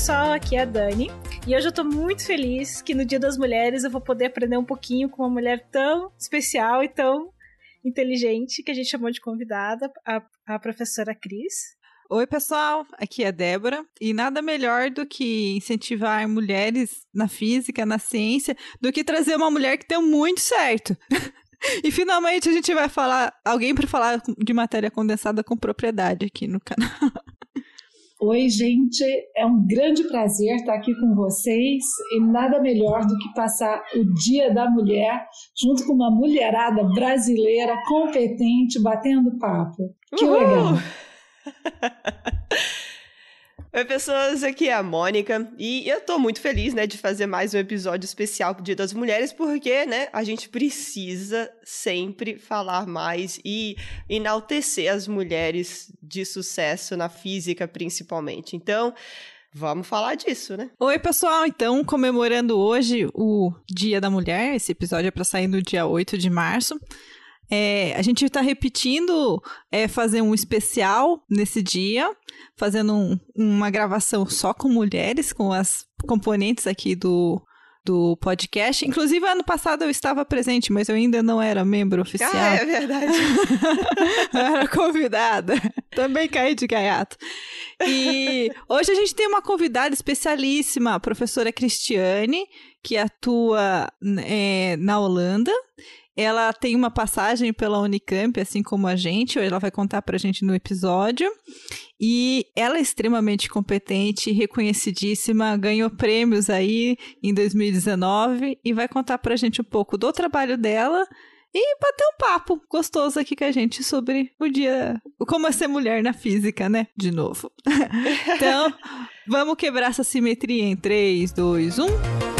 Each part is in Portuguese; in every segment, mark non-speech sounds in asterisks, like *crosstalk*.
pessoal, aqui é a Dani. E hoje eu tô muito feliz que no Dia das Mulheres eu vou poder aprender um pouquinho com uma mulher tão especial e tão inteligente que a gente chamou de convidada, a, a professora Cris. Oi, pessoal, aqui é a Débora, e nada melhor do que incentivar mulheres na física, na ciência, do que trazer uma mulher que deu muito certo. *laughs* e finalmente a gente vai falar, alguém para falar de matéria condensada com propriedade aqui no canal. Oi, gente, é um grande prazer estar aqui com vocês e nada melhor do que passar o Dia da Mulher junto com uma mulherada brasileira competente batendo papo. Que Uhul! legal! *laughs* Oi, pessoas, aqui é a Mônica e eu tô muito feliz, né, de fazer mais um episódio especial pro Dia das Mulheres, porque, né, a gente precisa sempre falar mais e enaltecer as mulheres de sucesso na física, principalmente. Então, Vamos falar disso, né? Oi, pessoal. Então, comemorando hoje o Dia da Mulher, esse episódio é para sair no dia 8 de março. É, a gente está repetindo é, fazer um especial nesse dia, fazendo um, uma gravação só com mulheres, com as componentes aqui do, do podcast. Inclusive, ano passado eu estava presente, mas eu ainda não era membro oficial. Ah, é verdade. *laughs* eu era convidada. Também caí de gaiato. E hoje a gente tem uma convidada especialíssima, a professora Cristiane, que atua é, na Holanda. Ela tem uma passagem pela Unicamp, assim como a gente, ela vai contar pra gente no episódio. E ela é extremamente competente, reconhecidíssima, ganhou prêmios aí em 2019 e vai contar pra gente um pouco do trabalho dela e bater um papo gostoso aqui com a gente sobre o dia, como é ser mulher na física, né? De novo. *laughs* então, vamos quebrar essa simetria em 3, 2, 1.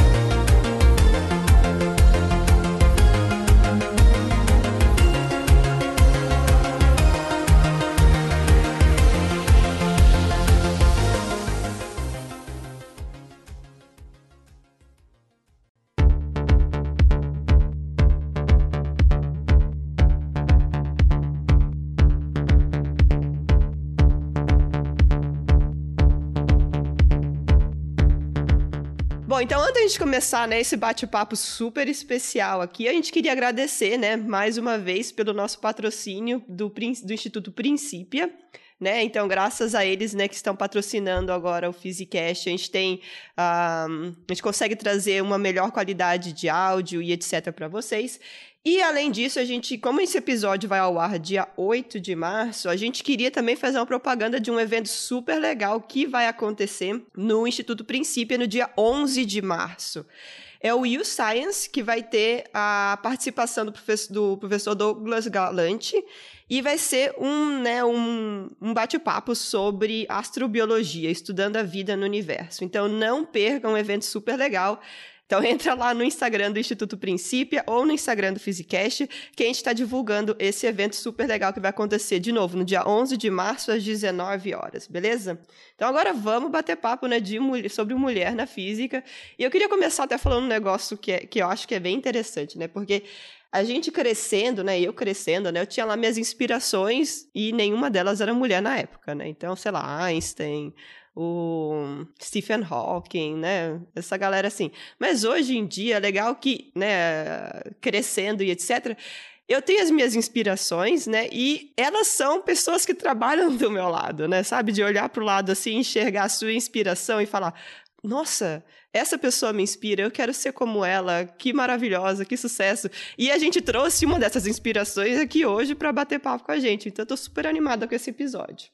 Bom, então antes de começar, né, esse bate-papo super especial aqui, a gente queria agradecer, né, mais uma vez pelo nosso patrocínio do, do Instituto Princípia. Né? Então, graças a eles, né, que estão patrocinando agora o Physicast, a gente tem, um, a gente consegue trazer uma melhor qualidade de áudio e etc para vocês. E além disso, a gente, como esse episódio vai ao ar dia 8 de março, a gente queria também fazer uma propaganda de um evento super legal que vai acontecer no Instituto Princípio no dia 11 de março. É o U Science, que vai ter a participação do professor, do professor Douglas Galante, e vai ser um, né, um, um bate-papo sobre astrobiologia, estudando a vida no universo. Então não percam um evento super legal. Então *laughs* entra lá no Instagram do Instituto Princípia ou no Instagram do Physicast, que a gente está divulgando esse evento super legal que vai acontecer de novo no dia 11 de março às 19 horas, beleza? Então agora vamos bater papo né, de, sobre mulher na física. E eu queria começar até falando um negócio que, é, que eu acho que é bem interessante, né? Porque a gente crescendo, né? Eu crescendo, né? Eu tinha lá minhas inspirações e nenhuma delas era mulher na época, né? Então, sei lá, Einstein, o Stephen Hawking, né? Essa galera assim. Mas hoje em dia é legal que, né, crescendo e etc, eu tenho as minhas inspirações, né? E elas são pessoas que trabalham *laughs* do meu lado, né? Sabe? De olhar para o lado assim, enxergar a sua inspiração e falar: nossa, essa pessoa me inspira, eu quero ser como ela, que maravilhosa, que sucesso. E a gente trouxe uma dessas inspirações aqui hoje para bater papo com a gente. Então eu tô super animada com esse episódio.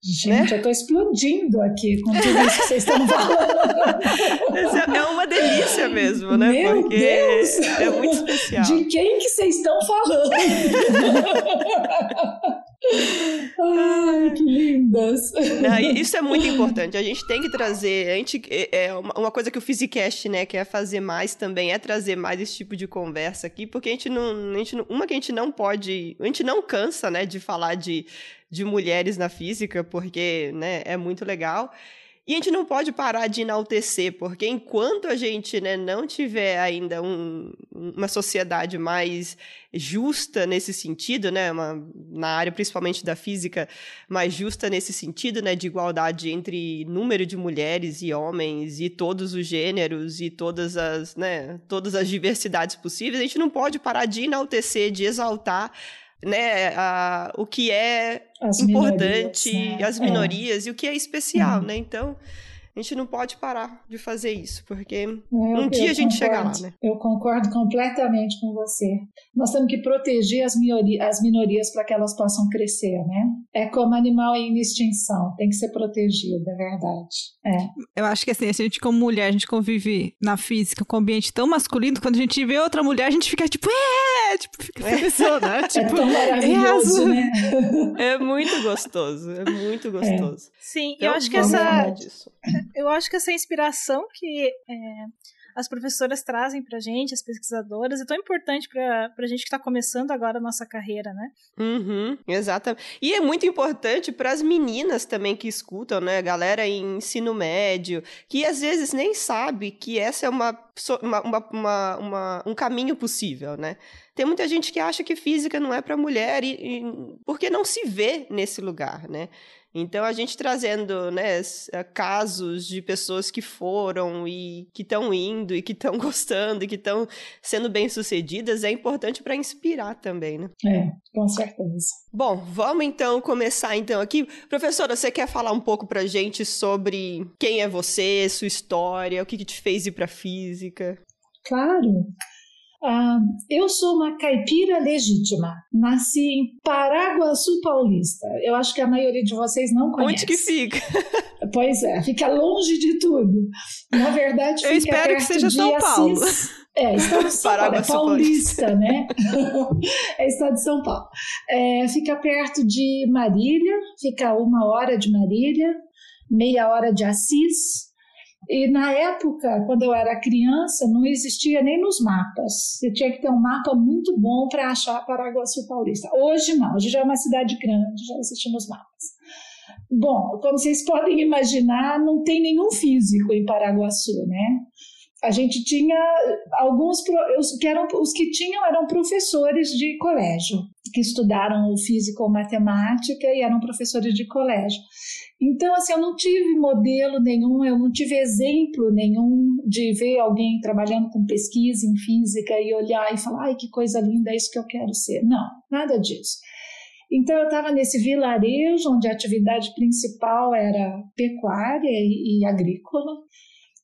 Gente, né? eu tô explodindo aqui com tudo isso que vocês estão falando. é uma delícia mesmo, né? Meu Porque Deus! É muito especial. De quem que vocês estão falando? *laughs* Ai, que lindas! Não, isso é muito importante. A gente tem que trazer. A gente, é, é uma coisa que o Physicast né, quer fazer mais também é trazer mais esse tipo de conversa aqui, porque a gente não. A gente não uma que a gente não pode. A gente não cansa né, de falar de de mulheres na física, porque né, é muito legal. E a gente não pode parar de enaltecer, porque enquanto a gente né, não tiver ainda um, uma sociedade mais justa nesse sentido, né, uma, na área principalmente da física, mais justa nesse sentido, né, de igualdade entre número de mulheres e homens e todos os gêneros e todas as, né, todas as diversidades possíveis, a gente não pode parar de enaltecer, de exaltar né, a, o que é as importante, minorias, né? as minorias é. e o que é especial, né? Então, a gente não pode parar de fazer isso, porque é, um dia a gente concordo, chega lá, né? Eu concordo completamente com você. Nós temos que proteger as, minorias, as minorias para que elas possam crescer, né? É como animal em extinção, tem que ser protegido, é verdade. É. Eu acho que assim, se a gente como mulher, a gente convive na física com um ambiente tão masculino, quando a gente vê outra mulher, a gente fica tipo, é, tipo, fica feliz, né? *laughs* Tipo, é tão maravilhoso, é, né? É muito gostoso, é muito gostoso. É. Sim, então, eu acho que essa eu acho que essa inspiração que é, as professoras trazem pra gente, as pesquisadoras, é tão importante pra, pra gente que tá começando agora a nossa carreira, né? Uhum, exatamente. E é muito importante para as meninas também que escutam, né? Galera em ensino médio, que às vezes nem sabe que essa é uma, uma, uma, uma um caminho possível, né? Tem muita gente que acha que física não é para mulher e, e, porque não se vê nesse lugar, né? Então, a gente trazendo né, eh, casos de pessoas que foram e que estão indo e que estão *laughs* gostando e que estão sendo bem-sucedidas é importante para inspirar também, né? É, com certeza. Bom, vamos então começar então aqui. Professora, você quer falar um pouco para gente sobre quem é você, sua história, o que, que te fez ir para física? Claro. Uh, eu sou uma caipira legítima. Nasci em Paraguaçu Paulista. Eu acho que a maioria de vocês não conhece. Onde que fica? *laughs* Pois é, fica longe de tudo. Na verdade, eu espero que seja de São Assis. Paulo. É, estado de São Paulo, é paulista, né? *laughs* é estado de São Paulo. É, fica perto de Marília, fica uma hora de Marília, meia hora de Assis, e na época, quando eu era criança, não existia nem nos mapas. Você tinha que ter um mapa muito bom para achar Paraguaçu Paulista. Hoje não, hoje já é uma cidade grande, já existe nos mapas. Bom, como vocês *laughs* podem imaginar, não tem nenhum físico em Paraguaçu, né? A gente tinha alguns os que eram os que tinham eram professores de colégio que estudaram física ou matemática e eram professores de colégio. Então, assim, eu não tive modelo nenhum, eu não tive exemplo nenhum de ver alguém trabalhando com pesquisa em física e olhar e falar, ai, que coisa linda, é isso que eu quero ser. Não, nada disso. Então, eu estava nesse vilarejo onde a atividade principal era pecuária e, e agrícola.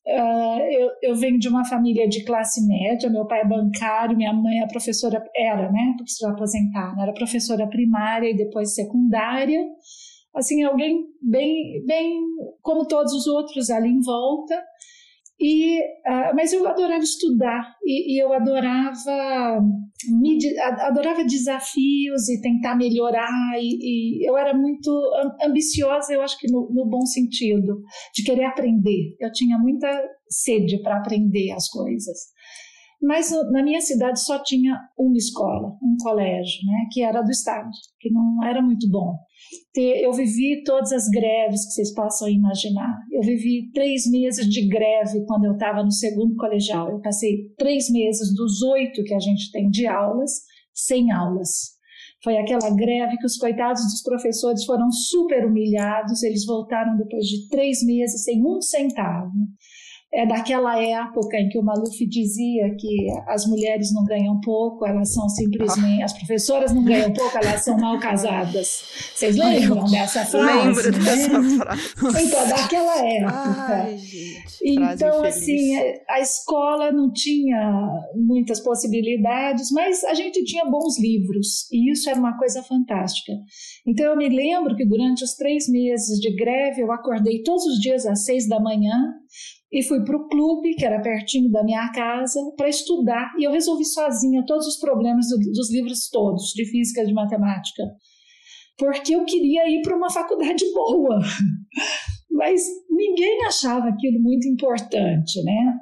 Uh, eu, eu, venho de uma família de classe média, meu pai é bancário, minha mãe é professora, era, né, porque se aposentar, era professora primária e depois secundária assim, alguém bem, bem como todos os outros ali em volta. E, uh, mas eu adorava estudar e, e, eu adorava me, adorava desafios e tentar melhorar e, e eu era muito ambiciosa eu acho que no, no, bom sentido de querer aprender eu tinha muita sede para aprender as coisas mas na minha cidade só tinha uma escola um colégio né que era do estado que não era muito bom eu vivi todas as greves que vocês possam imaginar. Eu vivi três meses de greve quando eu estava no segundo colegial. Eu passei três meses dos oito que a gente tem de aulas, sem aulas. Foi aquela greve que os coitados dos professores foram super humilhados. Eles voltaram depois de três meses sem um centavo é daquela época em que o Maluf dizia que as mulheres não ganham pouco, elas são simplesmente. As professoras não ganham pouco, elas são mal casadas. Vocês lembram dessa frase? Lembro né? dessa frase. Então, daquela época. Ai, gente, então, assim, a escola não tinha muitas possibilidades, mas a gente tinha bons livros, e isso era uma coisa fantástica. Então, eu me lembro que durante os três meses de greve, eu acordei todos os dias às seis da manhã e fui para o clube, que era pertinho da minha casa, para estudar. E eu resolvi sozinha todos os problemas do, dos livros todos, de física e de matemática, porque eu queria ir para uma faculdade boa. *laughs* Mas ninguém achava aquilo muito importante, né?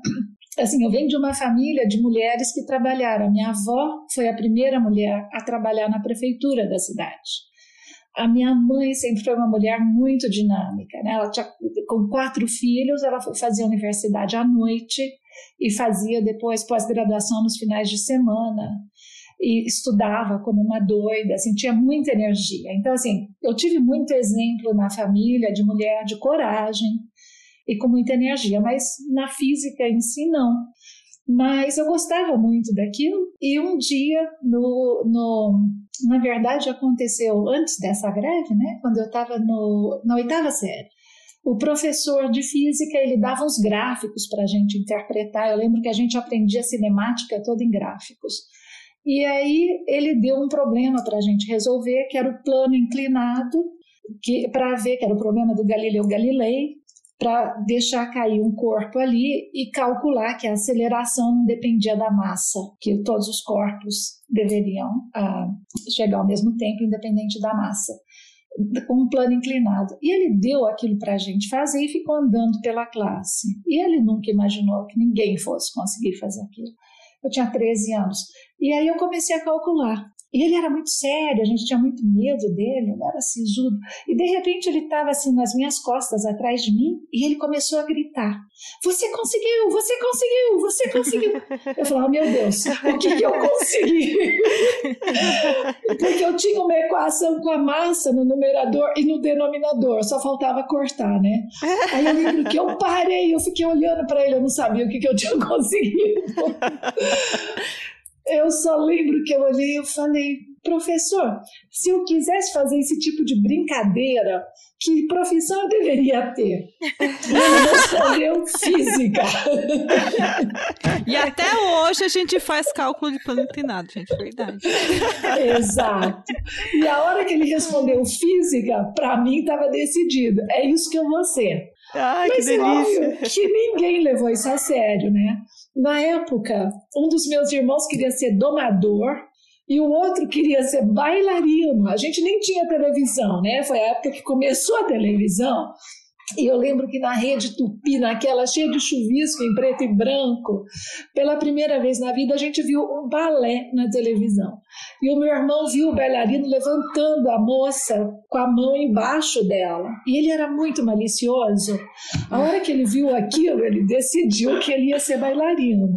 Assim, eu venho de uma família de mulheres que trabalharam. Minha avó foi a primeira mulher a trabalhar na prefeitura da cidade. A minha mãe sempre foi uma mulher muito dinâmica, né? Ela tinha, com quatro filhos, ela fazia universidade à noite e fazia depois pós-graduação nos finais de semana e estudava como uma doida, assim, tinha muita energia. Então, assim, eu tive muito exemplo na família de mulher de coragem e com muita energia, mas na física em si não. Mas eu gostava muito daquilo e um dia, no, no, na verdade, aconteceu antes dessa greve, né? Quando eu estava na oitava série. O professor de física ele dava uns gráficos para a gente interpretar. Eu lembro que a gente aprendia cinemática toda em gráficos. E aí ele deu um problema para a gente resolver, que era o plano inclinado, para ver que era o problema do Galileu Galilei, para deixar cair um corpo ali e calcular que a aceleração não dependia da massa, que todos os corpos deveriam ah, chegar ao mesmo tempo, independente da massa, com um plano inclinado. E ele deu aquilo para a gente fazer e ficou andando pela classe. E ele nunca imaginou que ninguém fosse conseguir fazer aquilo. Eu tinha 13 anos. E aí eu comecei a calcular. E ele era muito sério, a gente tinha muito medo dele, ele era sisudo. E de repente ele estava assim nas minhas costas, atrás de mim, e ele começou a gritar: Você conseguiu, você conseguiu, você conseguiu. Eu falava: Meu Deus, o que, que eu consegui? Porque eu tinha uma equação com a massa no numerador e no denominador, só faltava cortar, né? Aí eu lembro que eu parei, eu fiquei olhando para ele, eu não sabia o que, que eu tinha *laughs* conseguido. Eu só lembro que eu olhei e falei, professor, se eu quisesse fazer esse tipo de brincadeira, que profissão eu deveria ter? Ele respondeu física. E até hoje a gente faz cálculo de plano inclinado, gente, verdade. Exato. E a hora que ele respondeu física, para mim estava decidido. É isso que eu vou ser. Ai, Mas que delícia. Óbvio que ninguém levou isso a sério, né? Na época, um dos meus irmãos queria ser domador e o outro queria ser bailarino. A gente nem tinha televisão, né? Foi a época que começou a televisão. E eu lembro que na rede Tupi, naquela cheia de chuvisco em preto e branco, pela primeira vez na vida a gente viu um balé na televisão. E o meu irmão viu o bailarino levantando a moça com a mão embaixo dela. E ele era muito malicioso. A hora que ele viu aquilo, ele decidiu que ele ia ser bailarino.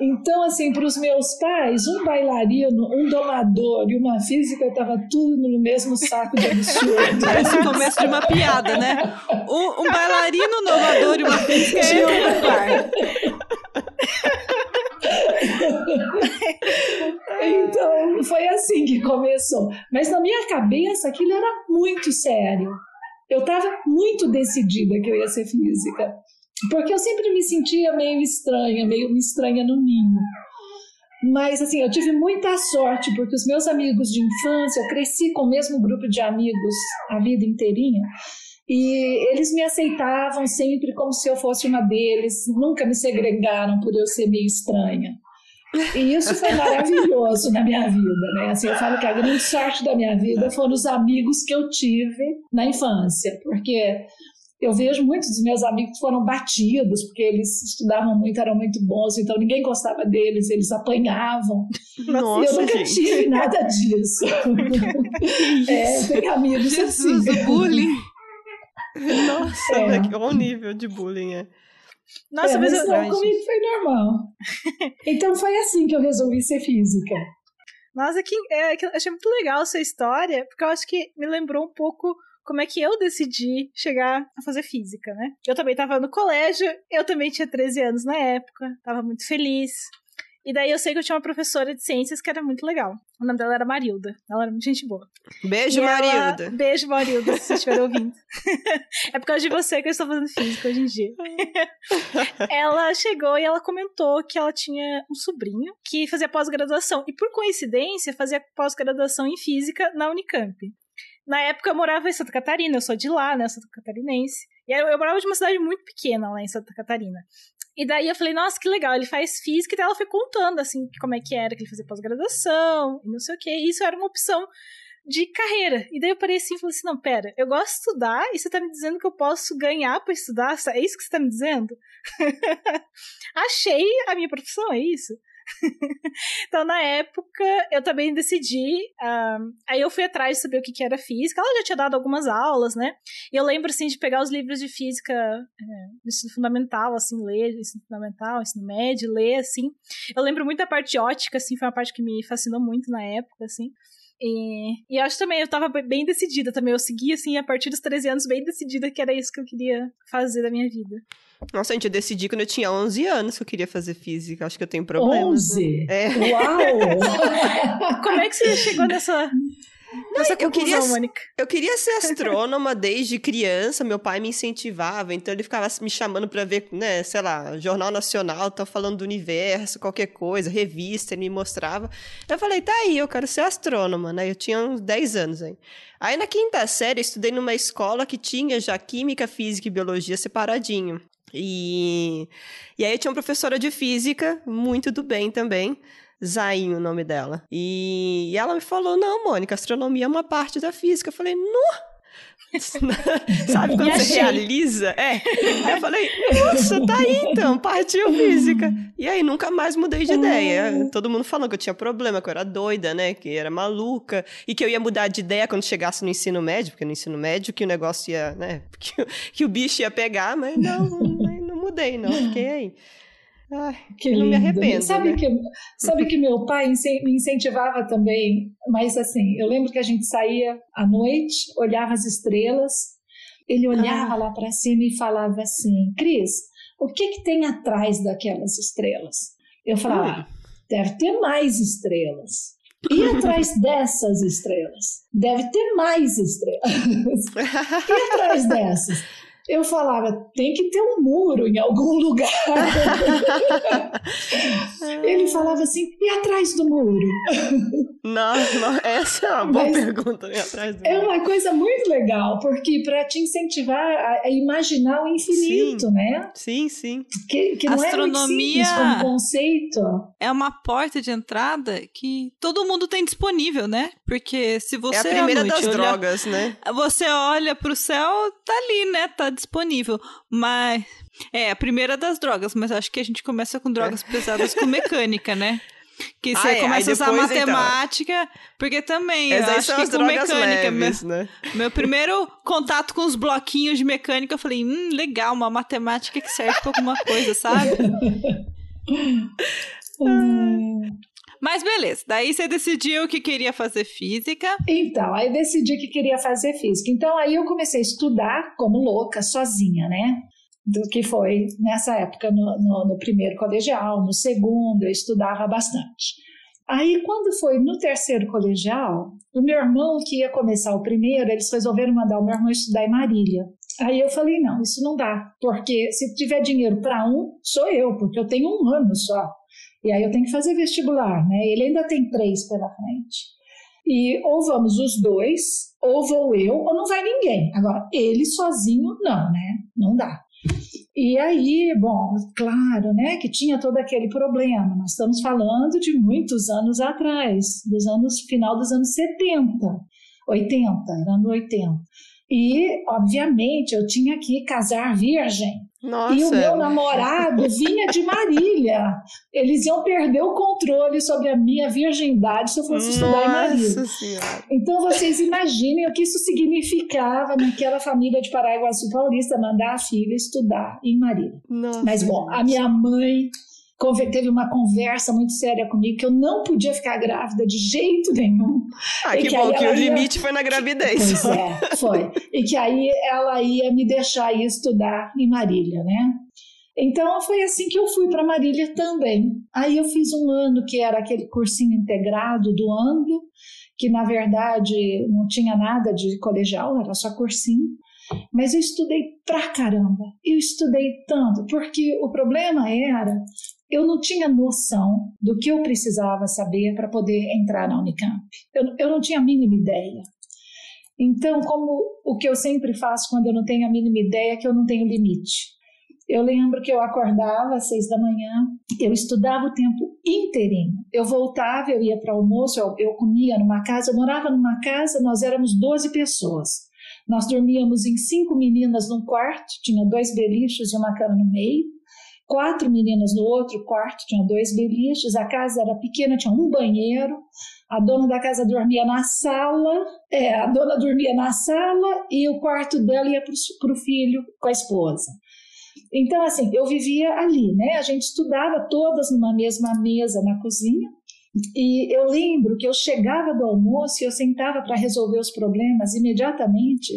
Então, assim, para os meus pais, um bailarino, um domador e uma física estava tudo no mesmo saco de absurdo. Parece o começo de uma piada, né? Um, um bailarino, domador e uma física em um lugar. *laughs* então, foi assim que começou. Mas na minha cabeça, aquilo era muito sério. Eu estava muito decidida que eu ia ser física. Porque eu sempre me sentia meio estranha, meio estranha no ninho. Mas, assim, eu tive muita sorte, porque os meus amigos de infância, eu cresci com o mesmo grupo de amigos a vida inteirinha, e eles me aceitavam sempre como se eu fosse uma deles, nunca me segregaram por eu ser meio estranha. E isso foi maravilhoso na minha vida, né? Assim, eu falo que a grande sorte da minha vida foram os amigos que eu tive na infância, porque eu vejo muitos dos meus amigos que foram batidos, porque eles estudavam muito, eram muito bons, então ninguém gostava deles, eles apanhavam. *laughs* Nossa, eu nunca gente. tive nada disso. *laughs* é, tem amigos Jesus, assim. o bullying. Nossa, É. Olha o nível de bullying, é. Nossa, é, mas mas eu, não, comigo foi normal. *laughs* Então foi assim que eu resolvi ser física. Nossa, que, é, que eu achei muito legal a sua história, porque eu acho que me lembrou um pouco como é que eu decidi chegar a fazer física, né? Eu também tava no colégio, eu também tinha 13 anos na época, tava muito feliz. E daí eu sei que eu tinha uma professora de ciências que era muito legal. O nome dela era Marilda. Ela era muito gente boa. Beijo, ela- Marilda. Beijo, Marilda, se você estiver *laughs* ouvindo. *laughs* é por causa de você que eu estou fazendo física hoje em dia. *laughs* ela chegou e ela comentou que ela tinha um sobrinho que fazia pós-graduação. E por coincidência, fazia pós-graduação em física na Unicamp. Na época eu morava em Santa Catarina, eu sou de lá, né, Santa Catarinense. E eu, eu morava de uma cidade muito pequena lá em Santa Catarina. E daí eu falei, nossa, que legal, ele faz física, e daí ela foi contando, assim, como é que era, que ele fazia pós-graduação, e não sei o quê. E isso era uma opção de carreira. E daí eu parei assim e falei assim: não, pera, eu gosto de estudar e você tá me dizendo que eu posso ganhar pra estudar? É isso que você tá me dizendo? *laughs* Achei a minha profissão, é isso? *laughs* então, na época, eu também decidi. Uh, aí eu fui atrás de saber o que, que era física. Ela já tinha dado algumas aulas, né? E eu lembro, assim, de pegar os livros de física é, ensino fundamental, assim, ler, ensino fundamental, ensino médio, ler, assim. Eu lembro muito da parte ótica, assim, foi uma parte que me fascinou muito na época, assim. E, e acho também, eu tava bem decidida também. Eu segui, assim, a partir dos 13 anos, bem decidida que era isso que eu queria fazer da minha vida. Nossa, gente, eu decidi quando eu tinha 11 anos que eu queria fazer física. Acho que eu tenho problemas. 11? Né? É. Uau! *laughs* Como é que você chegou nessa, não, eu queria, eu queria ser astrônoma desde criança, meu pai me incentivava, então ele ficava me chamando para ver, né, sei lá, Jornal Nacional, tá falando do universo, qualquer coisa, revista, ele me mostrava. Eu falei, tá aí, eu quero ser astrônoma, né? Eu tinha uns 10 anos aí. Aí na quinta série eu estudei numa escola que tinha já química, física e biologia separadinho. E, e aí eu tinha uma professora de física, muito do bem também, Zain, o nome dela. E, ela me falou: não, Mônica, astronomia é uma parte da física. Eu falei, não. *laughs* Sabe quando você realiza? É. Eu falei, nossa, tá aí então, partiu física. E aí nunca mais mudei de ideia. Hum. Todo mundo falando que eu tinha problema, que eu era doida, né? Que era maluca. E que eu ia mudar de ideia quando chegasse no ensino médio, porque no ensino médio que o negócio ia, né? *laughs* Que, que o bicho ia pegar, mas não, não mudei, não. Fiquei aí. Ai, que lindo. não me arrependo. Sabe, né? que, sabe que meu pai me incentivava também, mas assim, eu lembro que a gente saía à noite, olhava as estrelas, ele olhava ah. lá para cima e falava assim: Cris, o que, que tem atrás daquelas estrelas? Eu falava: ah, deve ter mais estrelas. E atrás *laughs* dessas estrelas? Deve ter mais estrelas. *laughs* e atrás dessas? Eu falava, tem que ter um muro em algum *laughs* lugar. Ele falava assim, e atrás do muro? Não, não essa é uma boa Mas pergunta. E atrás do é muro. uma coisa muito legal, porque para te incentivar a, a, imaginar o infinito, sim. né? Sim, sim. Que, que não Astronomia é muito como conceito. É uma porta de entrada que todo mundo tem disponível, né? Porque se você... É a primeira noite, das olha, drogas, né? Você olha pro céu, tá ali, né? Tá disponível. Mas. É, a primeira das drogas, mas acho que a gente começa com drogas é. pesadas com mecânica, né? Que você ah, é. começa a usar então. matemática, então. porque também eu acho que com mecânica. Leves, meu, né? meu primeiro contato com os bloquinhos de mecânica, eu falei, hum, legal, uma matemática que serve pra alguma coisa, sabe? *laughs* Mas beleza, daí você decidiu que queria fazer física. Então, aí decidi que queria fazer física. Então, aí eu comecei a estudar como louca, sozinha, né? Do que foi nessa época no, no, no primeiro colegial, no segundo, eu estudava bastante. Aí, quando foi no terceiro colegial, o meu irmão, que ia começar o primeiro, eles resolveram mandar o meu irmão estudar em Marília. Aí eu falei: não, isso não dá, porque se tiver dinheiro para um, sou eu, porque eu tenho um ano só. E aí eu tenho que fazer vestibular, né? Ele ainda tem três pela frente. E ou vamos os dois, ou vou eu, ou não vai ninguém. Agora, ele sozinho, não, né? Não dá. E aí, bom, claro, né, que tinha todo aquele problema. Nós estamos falando de muitos anos atrás, dos anos final dos anos 70, 80, ano 80. E, obviamente, eu tinha que casar virgem. Nossa. E o meu namorado vinha de Marília. Eles iam perder o controle sobre a minha virgindade se eu fosse Nossa estudar em Marília. Senhora. Então vocês imaginem o que isso significava naquela família de Paraguaçu Paulista mandar a filha estudar em Marília. Nossa, Mas bom, a minha mãe teve uma conversa muito séria comigo que eu não podia ficar grávida de jeito nenhum. Ah, que, que bom, que o ia... limite foi na gravidez. Pois é, *laughs* foi. E que aí ela ia me deixar ir estudar em Marília, né? Então foi assim que eu fui para Marília também. Aí eu fiz um ano que era aquele cursinho integrado do Anglo, que na verdade não tinha nada de colegial, era só cursinho. Mas eu estudei pra caramba. Eu estudei tanto, porque o problema era eu não tinha noção do que eu precisava saber para poder entrar na Unicamp. Eu, eu não tinha a mínima ideia. Então, como o que eu sempre faço quando eu não tenho a mínima ideia é que eu não tenho limite. Eu lembro que eu acordava às seis da manhã, eu estudava o tempo inteirinho. Eu voltava, eu ia para almoço, eu, eu comia numa casa, eu morava numa casa, nós éramos 12 pessoas. Nós dormíamos em cinco meninas num quarto, tinha dois beliches e uma cama no meio. Quatro meninas no outro quarto, tinha dois beliches, a casa era pequena, tinha um banheiro, a dona da casa dormia na sala, é, a dona dormia na sala e o quarto dela ia para o filho com a esposa. Então, assim, eu vivia ali, né? A gente estudava todas numa mesma mesa na cozinha. E eu lembro que eu chegava do almoço e eu sentava para resolver os problemas imediatamente.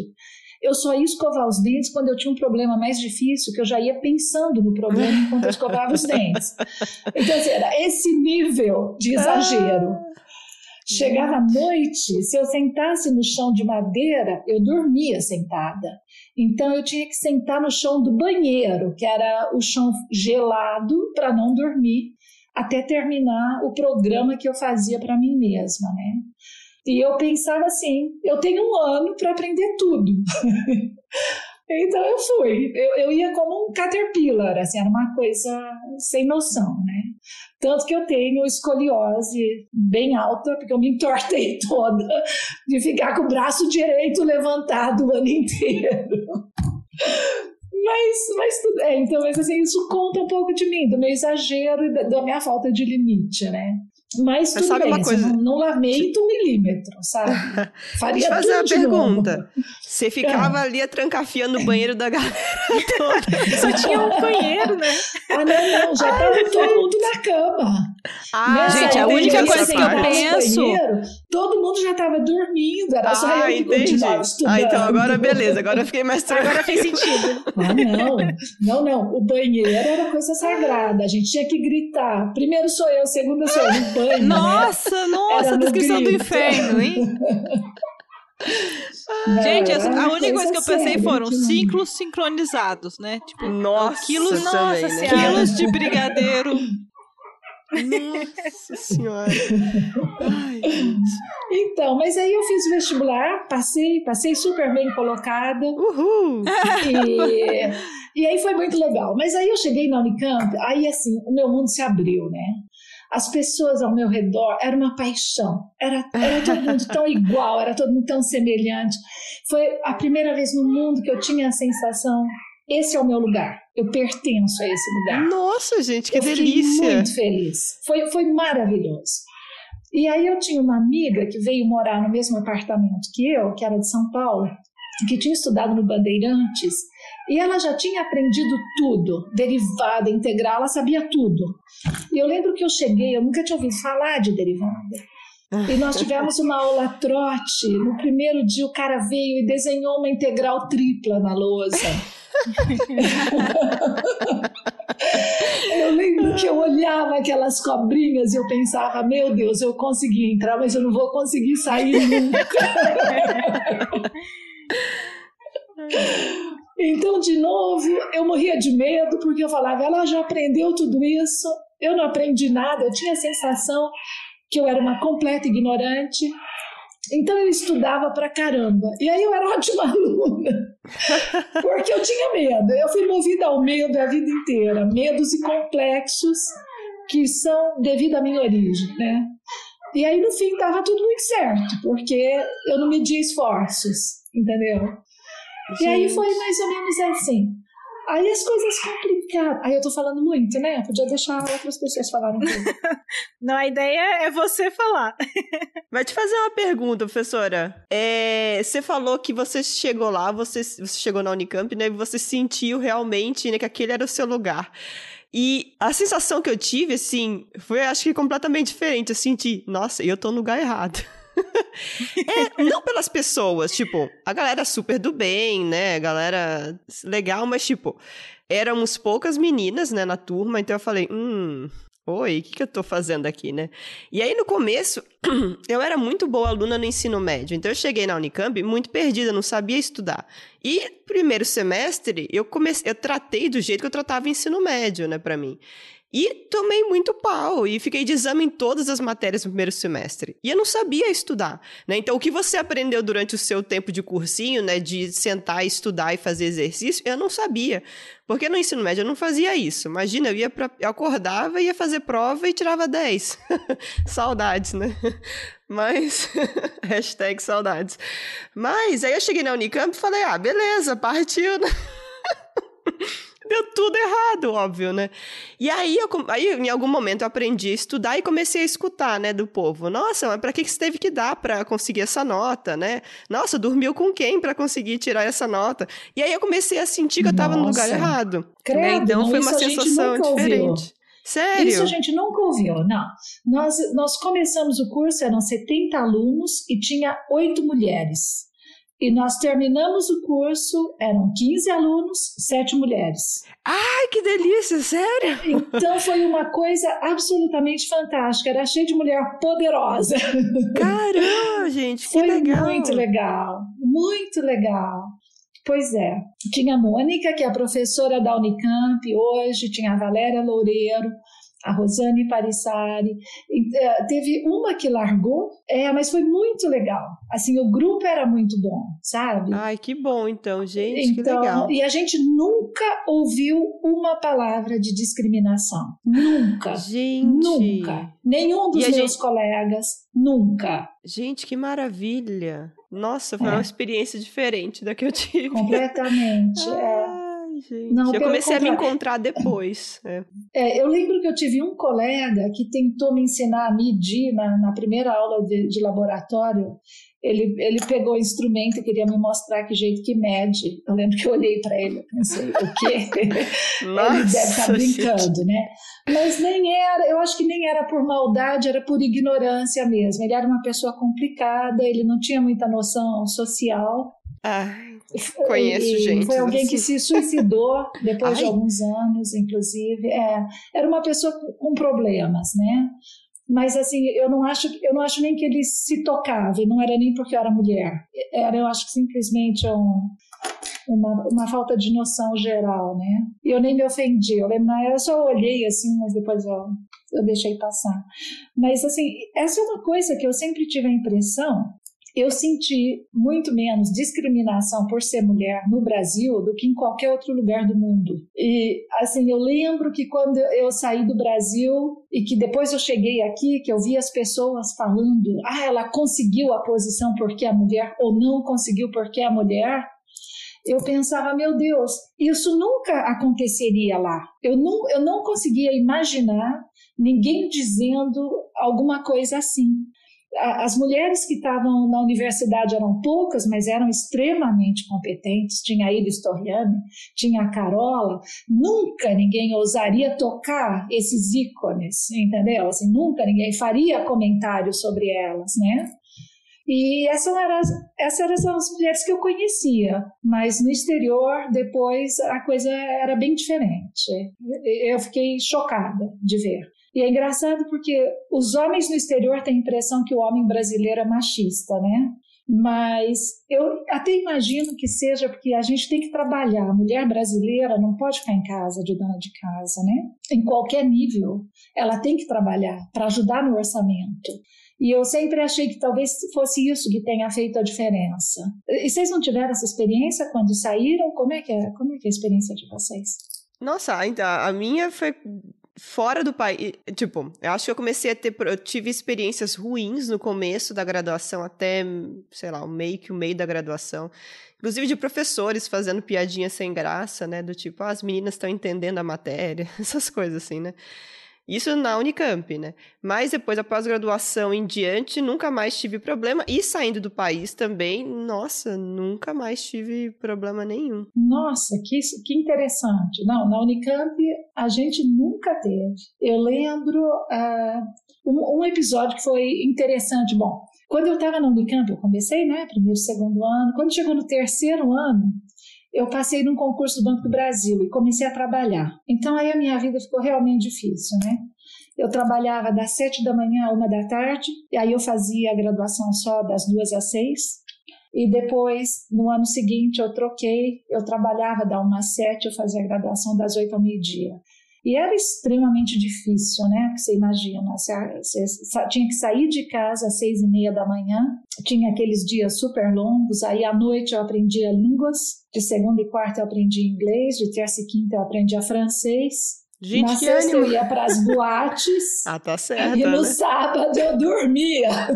Eu só ia escovar os dentes quando eu tinha um problema mais difícil, que eu já ia pensando no problema enquanto eu escovava os dentes. Então, assim, era esse nível de exagero. Chegava à noite, se eu sentasse no chão de madeira, eu dormia sentada. Então eu tinha que sentar no chão do banheiro, que era o chão gelado, para não dormir, até terminar o programa que eu fazia para mim mesma, né? E eu pensava assim: eu tenho um ano para aprender tudo. *laughs* então eu fui. Eu, eu ia como um caterpillar, assim, era uma coisa sem noção, né? Tanto que eu tenho escoliose bem alta, porque eu me entortei *laughs* toda de ficar com o braço direito levantado o ano inteiro. *laughs* Mas, mas tudo é, então, mas assim, isso conta um pouco de mim, do meu exagero e da, da minha falta de limite, né? Mas tudo sabe bem, uma coisa... não, não lamento um milímetro, sabe? *laughs* Faria Deixa eu fazer uma pergunta. Novo. Você ficava é. ali trancafiando o banheiro da galera *laughs* toda. Só tinha um banheiro, né? Ah, não, não. Já tava Ai, todo mundo na cama. Ah, gente, a única coisa que eu penso... Banheiro, todo mundo já tava dormindo. Era ah, só eu que continuava estudando. Ah, então agora beleza. Agora eu fiquei mais tranquila. Agora fez sentido. Ah, não. Não, não. O banheiro era coisa sagrada. A gente tinha que gritar. Primeiro sou eu, segundo sou eu banho. Né? Nossa, né? nossa, descrição do inferno, hein? Não, Gente, a única coisa que eu pensei séria, foram ciclos sincronizados, né? Tipo, nossa, quilos, nossa né? quilos de brigadeiro. Nossa senhora. Ai, então, mas aí eu fiz vestibular, passei, passei super bem colocada. Uhul! E, e aí foi muito legal. Mas aí eu cheguei na Unicamp, aí assim, o meu mundo se abriu, né? As pessoas ao meu redor, era uma paixão. Era, era todo mundo tão igual, era todo mundo tão semelhante. Foi a primeira vez no mundo que eu tinha a sensação: esse é o meu lugar, eu pertenço a esse lugar. Nossa, gente, que eu delícia! muito feliz. Foi, foi maravilhoso. E aí eu tinha uma amiga que veio morar no mesmo apartamento que eu, que era de São Paulo, que tinha estudado no Bandeirantes, e ela já tinha aprendido tudo, derivada, integral, ela sabia tudo. E eu lembro que eu cheguei, eu nunca tinha ouvido falar de derivada. E nós *laughs* tivemos uma aula trote. No primeiro dia, o cara veio e desenhou uma integral tripla na lousa. Eu lembro que eu olhava aquelas cobrinhas e eu pensava: meu Deus, eu consegui entrar, mas eu não vou conseguir sair nunca. Então, de novo, eu morria de medo porque eu falava, ela já aprendeu tudo isso, eu não aprendi nada, eu tinha a sensação que eu era uma completa ignorante. Então eu estudava pra caramba. E aí eu era *laughs* ótima aluna. Porque eu tinha medo. Eu fui movida ao medo a vida inteira. Medos e complexos que são devido à minha origem, né? E aí no fim estava tudo muito certo, porque eu não medi esforços, entendeu? E aí foi mais ou menos assim. Aí as coisas complicaram. Aí eu tô falando muito, né? Podia deixar outras pessoas falarem *laughs* Não, a ideia é você falar. *laughs* Vai te fazer uma pergunta, professora. É, você falou que você chegou lá, você, você chegou na Unicamp, né? E você sentiu realmente né, que aquele era o seu lugar. E a sensação que eu tive, assim, foi acho que completamente diferente. Eu senti, nossa, eu tô no lugar errado. É, não pelas pessoas, tipo, a galera super do bem, né? Galera legal, mas, tipo, éramos poucas meninas, né, na turma, então eu falei, hum, oi, o que, que eu tô fazendo aqui, né? E aí, no começo, *clears throat* eu era muito boa aluna no ensino médio, então eu cheguei na Unicamp muito perdida, não sabia estudar. E primeiro semestre, eu comecei, eu tratei do jeito que eu tratava ensino médio, né, para mim. E tomei muito pau e fiquei de exame em todas as matérias no primeiro semestre. E eu não sabia estudar, né? Então, o que você aprendeu durante o seu tempo de cursinho, né, de sentar, estudar e fazer exercício, eu não sabia. Porque no ensino médio eu não fazia isso. Imagina, eu ia pra, eu acordava, ia fazer prova e tirava 10. *laughs* saudades, né? Mas, *laughs* hashtag saudades. Mas aí eu cheguei na Unicamp e falei, ah, beleza, partiu, né? *laughs* deu tudo errado, óbvio, né? E aí, eu, aí, em algum momento, eu aprendi a estudar e comecei a escutar, né, do povo. Nossa, mas pra que você teve que dar pra conseguir essa nota, né? Nossa, dormiu com quem pra conseguir tirar essa nota? E aí eu comecei a sentir que eu tava Nossa. no lugar errado. Credo, né? Então não, foi uma sensação diferente. Ouviu. Sério? Isso a gente nunca ouviu, não. Nós, nós começamos o curso, eram 70 alunos e tinha oito mulheres. E nós terminamos o curso, eram 15 alunos, 7 mulheres. Ai, que delícia, sério? Então *laughs* foi uma coisa absolutamente fantástica, era cheio de mulher poderosa. Caramba, gente, que foi legal. muito legal, muito legal. Pois é, tinha a Mônica, que é a professora da Unicamp hoje, tinha a Valéria Loureiro, a Rosane Parissari. É, teve uma que largou, é, mas foi muito legal. Assim, o grupo era muito bom, sabe? Ai, que bom então, gente, então, que legal. E a gente nunca ouviu uma palavra de discriminação. Nunca. Gente. Nunca. Nenhum dos meus gente... colegas, nunca. Gente, que maravilha. Nossa, foi é. uma experiência diferente da que eu tive. Completamente, *laughs* é gente. Não, eu comecei a me encontrar depois. É. é. eu lembro que eu tive um colega que tentou me ensinar a medir na, na primeira aula de, de laboratório. Ele, ele pegou o instrumento e queria me mostrar que jeito que mede. Eu lembro que eu olhei para ele e pensei, o quê? Nossa, *laughs* ele deve estar tá brincando, gente. né? Mas nem era, eu acho que nem era por maldade, era por ignorância mesmo. Ele era uma pessoa complicada, ele não tinha muita noção social. Ah, *laughs* conheço e gente. Foi alguém que se suicidou *laughs* depois Ai. de alguns anos, inclusive. É, era uma pessoa com problemas, né? Mas assim, eu não acho, eu não acho nem que ele se tocava. E não era nem porque era mulher. Era, eu acho que simplesmente um, uma, uma falta de noção geral, né? E eu nem me ofendi. Eu lembro, eu só olhei assim, mas depois eu, eu deixei passar. Mas assim, essa é uma coisa que eu sempre tive a impressão eu senti muito menos discriminação por ser mulher no Brasil do que em qualquer outro lugar do mundo. E assim, eu lembro que quando eu saí do Brasil e que depois eu cheguei aqui, que eu vi as pessoas falando, ah, ela conseguiu a posição porque é mulher ou não conseguiu porque é mulher, eu pensava, meu Deus, isso nunca aconteceria lá. Eu não, eu não conseguia imaginar ninguém dizendo alguma coisa assim as mulheres que estavam na universidade eram poucas, mas eram extremamente competentes. Tinha a Iris Torriani, tinha a Carola. Nunca ninguém ousaria tocar esses ícones, entendeu? Assim, nunca ninguém faria comentários sobre elas, né? E essas eram, as, essas eram as mulheres que eu conhecia, mas no exterior, depois, a coisa era bem diferente. Eu fiquei chocada de ver. E é engraçado porque os homens no exterior têm a impressão que o homem brasileiro é machista, né? Mas eu até imagino que seja porque a gente tem que trabalhar. A mulher brasileira não pode ficar em casa de dona de casa, né? Em qualquer nível, ela tem que trabalhar para ajudar no orçamento. E eu sempre achei que talvez fosse isso que tenha feito a diferença. E vocês não tiveram essa experiência quando saíram? Como é que é, Como é, que é a experiência de vocês? Nossa, então, a minha foi fora do país. Tipo, eu acho que eu comecei a ter. Eu tive experiências ruins no começo da graduação, até, sei lá, o meio que o meio da graduação. Inclusive de professores fazendo piadinha sem graça, né? Do tipo, ah, as meninas estão entendendo a matéria, *laughs* essas coisas assim, né? Isso na Unicamp, né? Mas depois, a pós-graduação em diante, nunca mais tive problema. E saindo do país também, nossa, nunca mais tive problema nenhum. Nossa, que, que interessante. Não, na Unicamp a gente nunca teve. Eu lembro uh, um, um episódio que foi interessante. Bom, quando eu estava na Unicamp, eu comecei, né? Primeiro, segundo ano. Quando chegou no terceiro ano, eu passei num concurso do Banco do Brasil e comecei a trabalhar. Então aí a minha vida ficou realmente difícil, né? Eu trabalhava das sete da manhã a uma da tarde, e aí eu fazia a graduação só das duas às seis. E depois, no ano seguinte, eu troquei, eu trabalhava da uma às sete, eu fazia a graduação das oito ao meio-dia. E era extremamente difícil, né? Você imagina, você tinha que sair de casa às seis e meia da manhã, tinha aqueles dias super longos, aí à noite eu aprendia línguas, de segunda e quarta eu aprendi inglês, de terça e quinta eu aprendia francês, Gente, Na sexta ânimo. eu ia para as boates. *laughs* ah, tá certo. E no né? sábado eu dormia. *laughs*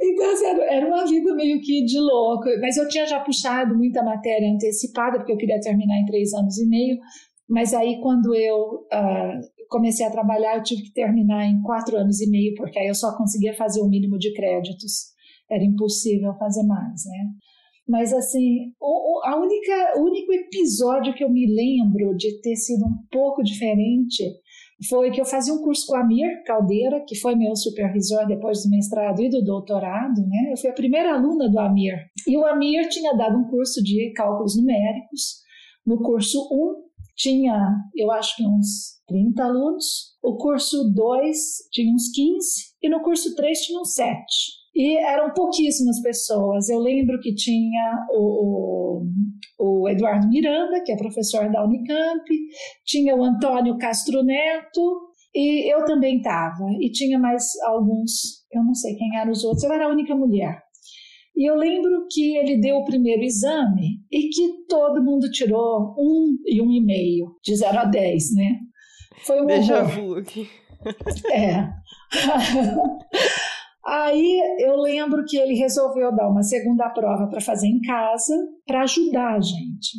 então, era, era uma vida meio que de louco. Mas eu tinha já puxado muita matéria antecipada, porque eu queria terminar em três anos e meio. Mas aí, quando eu uh, comecei a trabalhar, eu tive que terminar em quatro anos e meio, porque aí eu só conseguia fazer o mínimo de créditos. Era impossível fazer mais, né? Mas, assim, o, a única, o único episódio que eu me lembro de ter sido um pouco diferente foi que eu fazia um curso com a Amir Caldeira, que foi meu supervisor depois do mestrado e do doutorado, né? Eu fui a primeira aluna do Amir. E o Amir tinha dado um curso de cálculos numéricos. No curso 1 tinha, eu acho que uns 30 alunos. O curso 2 tinha uns 15 e no curso 3 tinha uns 7. E eram pouquíssimas pessoas. Eu lembro que tinha o, o, o, Eduardo Miranda, que é professor da Unicamp, tinha o Antônio Castro Neto, e eu também estava. E tinha mais alguns, eu não sei quem eram os outros, eu era a única mulher. E eu lembro que ele deu o primeiro exame e que todo mundo tirou um e um e meio, de 0 a 10, né? Foi um Déjà vu aqui. É. *laughs* Aí eu lembro que ele resolveu dar uma segunda prova para fazer em casa, para ajudar a gente.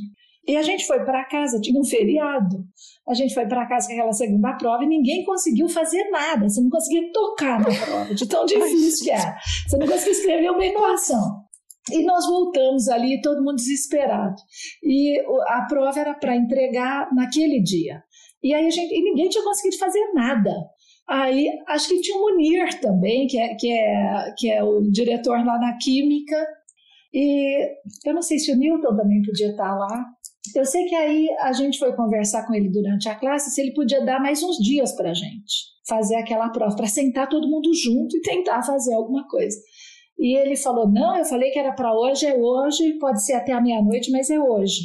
E a gente foi para casa, tinha um feriado. A gente foi para casa com aquela segunda prova e ninguém conseguiu fazer nada. Você não conseguia tocar na prova, de tão *laughs* difícil que era. Você não conseguia escrever uma equação. E nós voltamos ali, todo mundo desesperado. E a prova era para entregar naquele dia. E aí a gente, e ninguém tinha conseguido fazer nada. Aí acho que tinha o Munir também, que é, que é, que é o diretor lá na Química. E eu não sei se o Newton também podia estar lá. Eu sei que aí a gente foi conversar com ele durante a classe se ele podia dar mais uns dias para a gente fazer aquela prova, para sentar todo mundo junto e tentar fazer alguma coisa. E ele falou: Não, eu falei que era para hoje, é hoje, pode ser até a meia-noite, mas é hoje.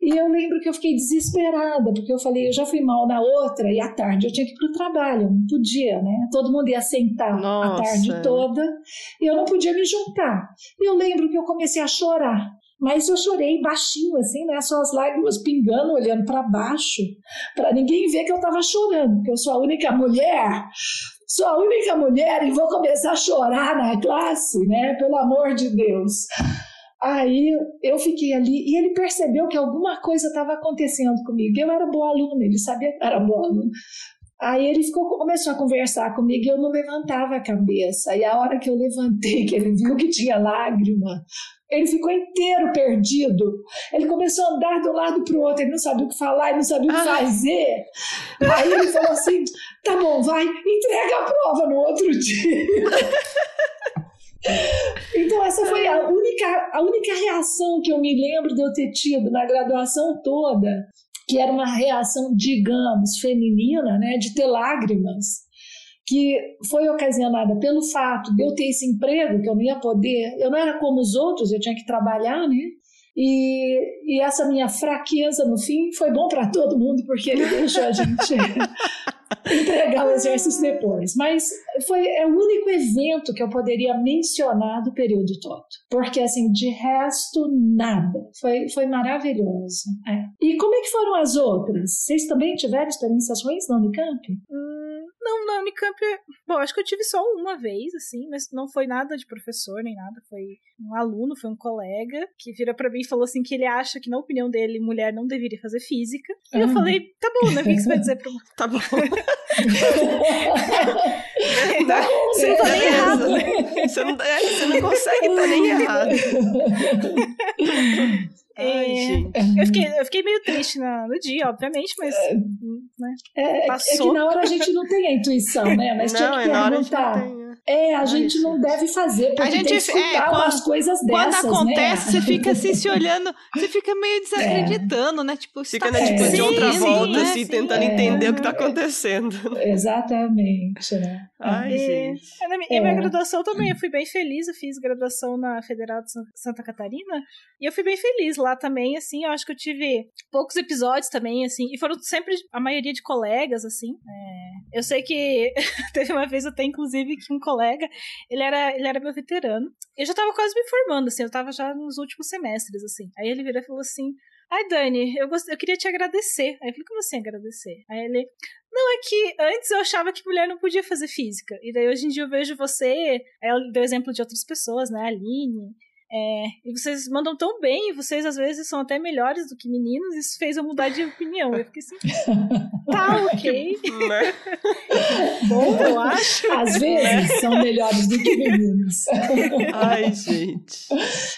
E eu lembro que eu fiquei desesperada, porque eu falei, eu já fui mal na outra, e à tarde eu tinha que ir para o trabalho, eu não podia, né? Todo mundo ia sentar Nossa. a tarde toda, e eu não podia me juntar. E eu lembro que eu comecei a chorar. Mas eu chorei baixinho, assim, né? Só as lágrimas pingando, olhando para baixo, para ninguém ver que eu estava chorando, porque eu sou a única mulher sou a única mulher e vou começar a chorar na classe, né? Pelo amor de Deus. Aí eu fiquei ali e ele percebeu que alguma coisa estava acontecendo comigo. Eu era boa aluna, ele sabia que era boa aluna. Aí ele ficou, começou a conversar comigo e eu não levantava a cabeça. E a hora que eu levantei, que ele viu que tinha lágrima, ele ficou inteiro perdido. Ele começou a andar de um lado para o outro, ele não sabia o que falar, ele não sabia o que ah. fazer. Aí ele falou assim: tá bom, vai, entrega a prova no outro dia. *laughs* Então, essa foi a única, a única reação que eu me lembro de eu ter tido na graduação toda, que era uma reação, digamos, feminina, né, de ter lágrimas, que foi ocasionada pelo fato de eu ter esse emprego que eu não ia poder, eu não era como os outros, eu tinha que trabalhar, né? E, e essa minha fraqueza no fim foi bom para todo mundo, porque ele deixou a gente *laughs* entregar o exército depois. Mas foi é o único evento que eu poderia mencionar do período todo. Porque, assim, de resto, nada. Foi, foi maravilhoso. É. E como é que foram as outras? Vocês também tiveram experiências ruins na Unicamp? Hum, não, na Unicamp, bom, acho que eu tive só uma vez, assim, mas não foi nada de professor nem nada. Foi um aluno, foi um colega que vira para mim e falou assim que ele acha que, na opinião dele, mulher não deveria fazer física. E eu ah. falei, tá bom, né? O que você vai dizer pra Tá bom. *laughs* tá, você não tá nem errado, né? Você não, é, você não consegue estar tá nem errado. *laughs* Ai, é, eu, fiquei, eu fiquei meio triste no, no dia, obviamente, mas. É, né, é, é, que na hora a gente não tem a intuição, né? Mas não, tinha que perguntar. É, a gente não deve fazer, porque a gente, tem que escutar é, quando, umas coisas dessas, Quando acontece, né? você fica assim, se *laughs* olhando, você fica meio desacreditando, é. né? Tipo, fica, tá né, tipo, de outra sim, volta, sim, assim, sim, tentando é. entender o que tá acontecendo. Exatamente, né? Ai, e, gente. E na minha, minha graduação também, eu fui bem feliz, eu fiz graduação na Federal de Santa Catarina, e eu fui bem feliz lá também, assim, eu acho que eu tive poucos episódios também, assim, e foram sempre a maioria de colegas, assim, é, eu sei que *laughs* teve uma vez até, inclusive, que um colega, ele era, ele era meu veterano. Eu já tava quase me formando, assim, eu tava já nos últimos semestres, assim. Aí ele virou e falou assim: Ai, Dani, eu, gost... eu queria te agradecer. Aí eu falei, como assim agradecer? Aí ele, não, é que antes eu achava que mulher não podia fazer física. E daí hoje em dia eu vejo você. Aí ela deu exemplo de outras pessoas, né? A Aline, é, e vocês mandam tão bem, e vocês às vezes são até melhores do que meninos, isso fez eu mudar de opinião. Eu fiquei assim, *laughs* tá ok. Né? *laughs* Bom, eu acho. Às vezes são melhores do que meninos. *laughs* Ai, gente.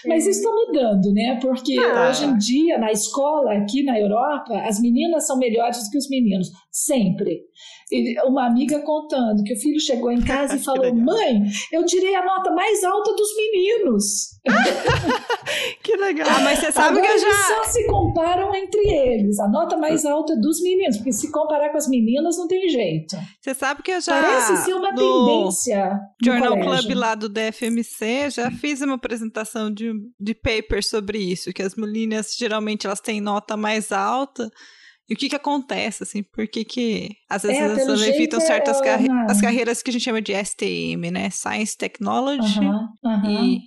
Mas isso está mudando, né? Porque ah. hoje em dia, na escola, aqui na Europa, as meninas são melhores do que os meninos. Sempre uma amiga contando que o filho chegou em casa e *laughs* falou: Mãe, eu tirei a nota mais alta dos meninos. *laughs* que legal. Ah, mas você sabe Agora, que eu já. Eles só se comparam entre eles. A nota mais alta dos meninos, porque se comparar com as meninas não tem jeito. Você sabe que eu já. Parece ser uma tendência. Journal Club lá do DFMC, já fiz uma apresentação de, de paper sobre isso, que as meninas geralmente elas têm nota mais alta. E o que que acontece, assim? Por que que às vezes é, elas evitam certas é carre as carreiras que a gente chama de STM, né? Science Technology e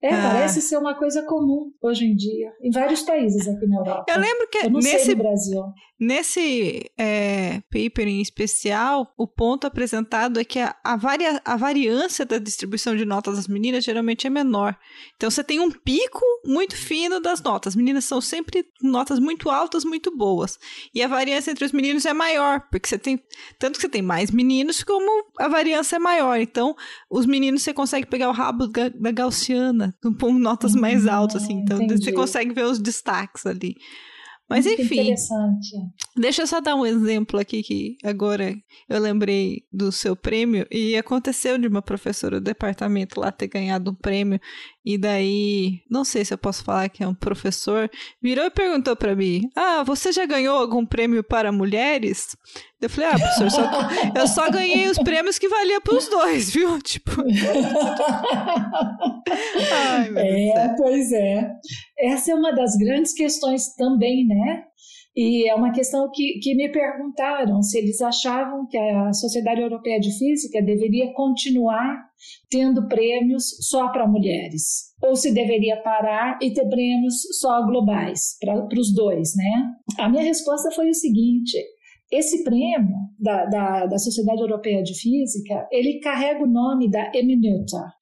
é, ah. parece ser uma coisa comum hoje em dia, em vários países aqui na Europa. Eu lembro que Eu nesse, Brasil. Nesse é, paper em especial, o ponto apresentado é que a, a, varia, a variância da distribuição de notas das meninas geralmente é menor. Então você tem um pico muito fino das notas. As meninas são sempre notas muito altas, muito boas. E a variância entre os meninos é maior, porque você tem. Tanto que você tem mais meninos, como a variância é maior. Então, os meninos você consegue pegar o rabo da, da gaussiana, com notas mais hum, altas, assim. Então, entendi. você consegue ver os destaques ali. Mas Muito enfim. Interessante. Deixa eu só dar um exemplo aqui que agora eu lembrei do seu prêmio e aconteceu de uma professora do departamento lá ter ganhado um prêmio e daí, não sei se eu posso falar que é um professor, virou e perguntou para mim: "Ah, você já ganhou algum prêmio para mulheres?" Eu falei: "Ah, professor, só, *laughs* eu só ganhei os prêmios que valia para os dois, viu?" *laughs* Tipo. *laughs* Ai, é, pois é. Essa é uma das grandes questões também, né? E é uma questão que, que me perguntaram se eles achavam que a Sociedade Europeia de Física deveria continuar tendo prêmios só para mulheres, ou se deveria parar e ter prêmios só globais para os dois, né? A minha resposta foi o seguinte: esse prêmio da, da, da Sociedade Europeia de Física, ele carrega o nome da Eminenta,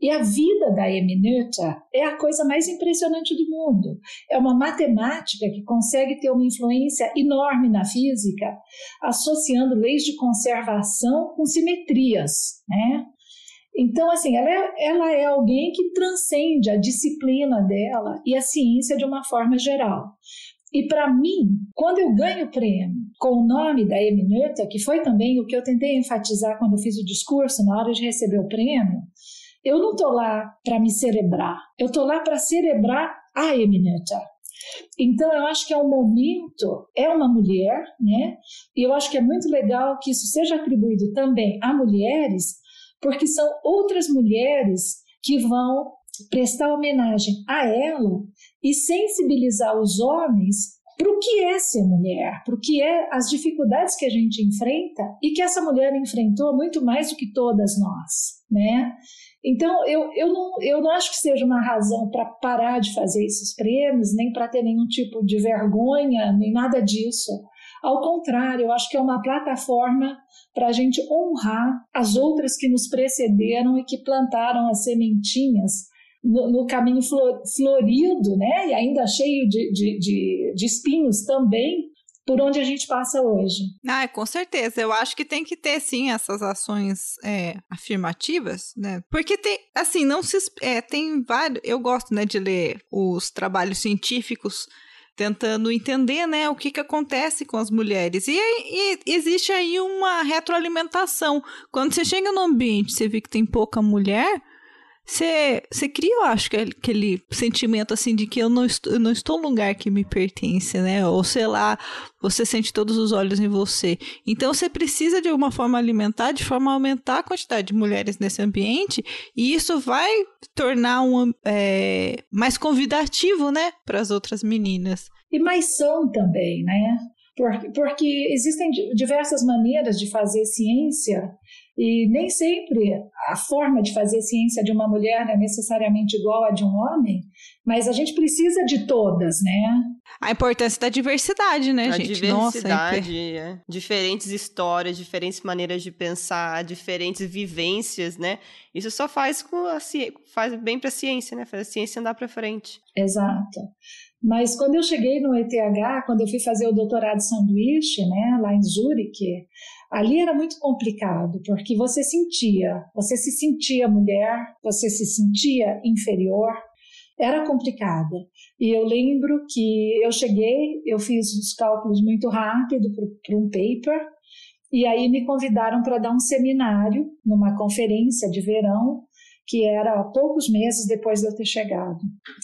e a vida da Emineta é a coisa mais impressionante do mundo. É uma matemática que consegue ter uma influência enorme na física, associando leis de conservação com simetrias, né? Então, assim, ela é, ela é alguém que transcende a disciplina dela e a ciência de uma forma geral. E para mim, quando eu ganho o prêmio com o nome da Emineta, que foi também o que eu tentei enfatizar quando eu fiz o discurso na hora de receber o prêmio, eu não estou lá para me cerebrar, eu estou lá para cerebrar a Emineta. Então, eu acho que é um momento, é uma mulher, né? E eu acho que é muito legal que isso seja atribuído também a mulheres, porque são outras mulheres que vão prestar homenagem a ela e sensibilizar os homens para o que é ser mulher, para o que é as dificuldades que a gente enfrenta e que essa mulher enfrentou muito mais do que todas nós, né? Então, eu, eu, não, eu não acho que seja uma razão para parar de fazer esses prêmios, nem para ter nenhum tipo de vergonha, nem nada disso. Ao contrário, eu acho que é uma plataforma para a gente honrar as outras que nos precederam e que plantaram as sementinhas no, no caminho florido, né? E ainda cheio de, de, de, de espinhos também, por onde a gente passa hoje. Ah, com certeza. Eu acho que tem que ter, sim, essas ações é, afirmativas, né? Porque tem, assim, não se. É, tem vários. Eu gosto, né, de ler os trabalhos científicos tentando entender, né, o que, que acontece com as mulheres. E, e, existe aí uma retroalimentação. Quando você chega no ambiente, você vê que tem pouca mulher, você cria, eu acho, aquele sentimento assim de que eu não, estou, eu não estou num lugar que me pertence, né? Ou sei lá, você sente todos os olhos em você. Então você precisa de alguma forma alimentar, de forma a aumentar a quantidade de mulheres nesse ambiente, e isso vai tornar um é, mais convidativo, né, para as outras meninas. E mais são também, né? Porque, porque existem diversas maneiras de fazer ciência E nem sempre a forma de fazer ciência de uma mulher é necessariamente igual à de um homem, mas a gente precisa de todas, né? A importância da diversidade, né, a gente? diversidade, Nossa, é. diferentes histórias, diferentes maneiras de pensar, diferentes vivências, né? Isso só faz com a faz bem para a ciência, né? Faz a ciência andar para frente. Exato. Mas quando eu cheguei no ETH, quando eu fui fazer o doutorado sanduíche, né, lá em Zurique, ali era muito complicado, porque você sentia, você se sentia mulher, você se sentia inferior, era complicado. E eu lembro que eu cheguei, eu fiz os cálculos muito rápido para um paper, e aí me convidaram para dar um seminário numa conferência de verão que era poucos meses depois de eu ter chegado.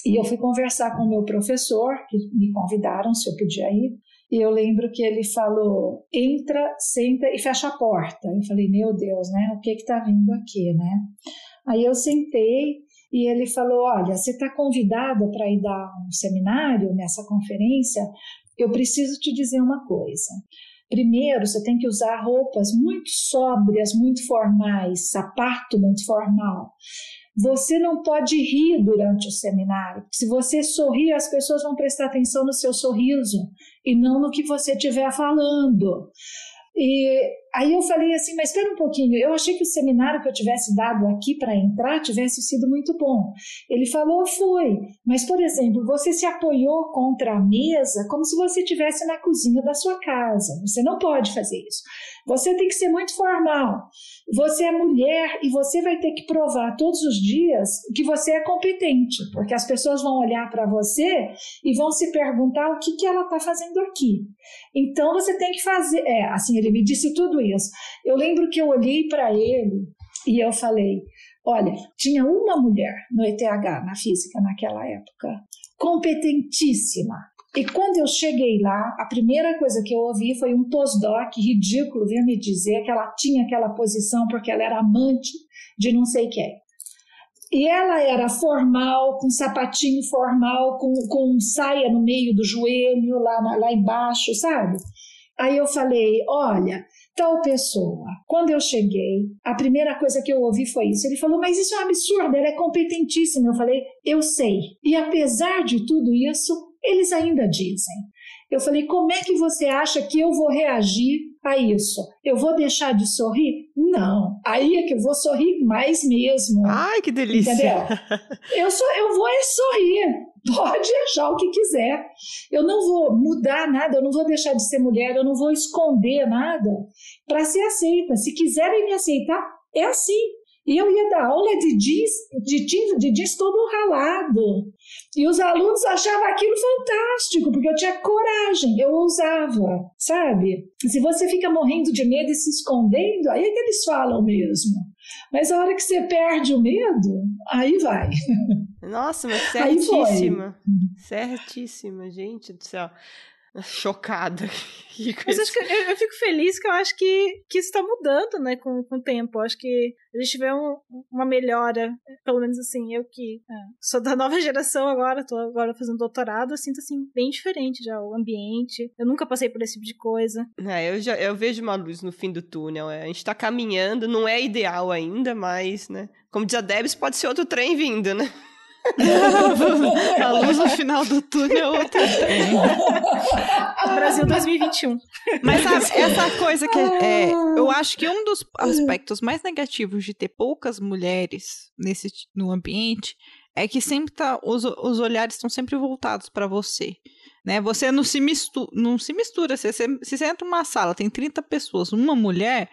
E eu fui conversar com o meu professor, que me convidaram se eu podia ir, e eu lembro que ele falou: entra, senta e fecha a porta. Eu falei: meu Deus, né? O que está vindo aqui, né? Aí eu sentei e ele falou: olha, você está convidada para ir dar um seminário nessa conferência. Eu preciso te dizer uma coisa. Primeiro, você tem que usar roupas muito sóbrias, muito formais, sapato muito formal. Você não pode rir durante o seminário. Se você sorrir, as pessoas vão prestar atenção no seu sorriso e não no que você estiver falando. E aí eu falei assim, mas espera um pouquinho, eu achei que o seminário que eu tivesse dado aqui para entrar tivesse sido muito bom. Ele falou, foi, mas por exemplo, você se apoiou contra a mesa como se você estivesse na cozinha da sua casa. Você não pode fazer isso. Você tem que ser muito formal. Você é mulher e você vai ter que provar todos os dias que você é competente, porque as pessoas vão olhar para você e vão se perguntar o que, que ela está fazendo aqui. Então você tem que fazer. É, assim, ele me disse tudo isso. Eu lembro que eu olhei para ele e eu falei: olha, tinha uma mulher no ETH, na física, naquela época, competentíssima, e quando eu cheguei lá, a primeira coisa que eu ouvi foi um postdoc ridículo vir me dizer que ela tinha aquela posição porque ela era amante de não sei quem. E ela era formal, com sapatinho formal, com, com saia no meio do joelho, lá, lá embaixo, sabe? Aí eu falei: olha, tal pessoa. Quando eu cheguei, a primeira coisa que eu ouvi foi isso. Ele falou: Mas isso é um absurdo, ela é competentíssima. Eu falei: Eu sei. E apesar de tudo isso, eles ainda dizem. Eu falei: como é que você acha que eu vou reagir a isso? Eu vou deixar de sorrir? Não. Aí é que eu vou sorrir mais mesmo. Ai, que delícia! Entendeu? *laughs* Eu, sou, eu vou é sorrir. Pode achar o que quiser. Eu não vou mudar nada, eu não vou deixar de ser mulher, eu não vou esconder nada para ser aceita. Se quiserem me aceitar, é assim. E eu ia dar aula de jeans, de jeans, de jeans todo ralado. E os alunos achavam aquilo fantástico, porque eu tinha coragem, eu ousava, sabe? Se você fica morrendo de medo e se escondendo, aí é que eles falam mesmo. Mas a hora que você perde o medo, aí vai. Nossa, mas certíssima. Certíssima, gente do céu *laughs* chocada. *laughs* Mas acho que eu, eu, fico feliz que eu acho que, que isso está mudando, né, com, com o tempo. Eu acho que a gente vê um, uma melhora, pelo menos assim, eu que é, sou da nova *laughs* geração agora, tô agora fazendo doutorado, eu sinto assim, bem diferente já o ambiente. Eu nunca passei por esse tipo de coisa. É, eu, já, eu vejo uma luz no fim do túnel. É, a gente está caminhando, não é ideal ainda, mas, né, como diz a Debs, pode ser outro trem vindo, né? *laughs* a luz no final do túnel é *laughs* outra Brasil 2021. Mas sabe, essa coisa que é, eu acho que um dos aspectos mais negativos de ter poucas mulheres nesse no ambiente é que sempre tá os, os olhares estão sempre voltados para você. Né? Você não se mistura, não se mistura. Você, se você entra numa sala, tem 30 pessoas, uma mulher,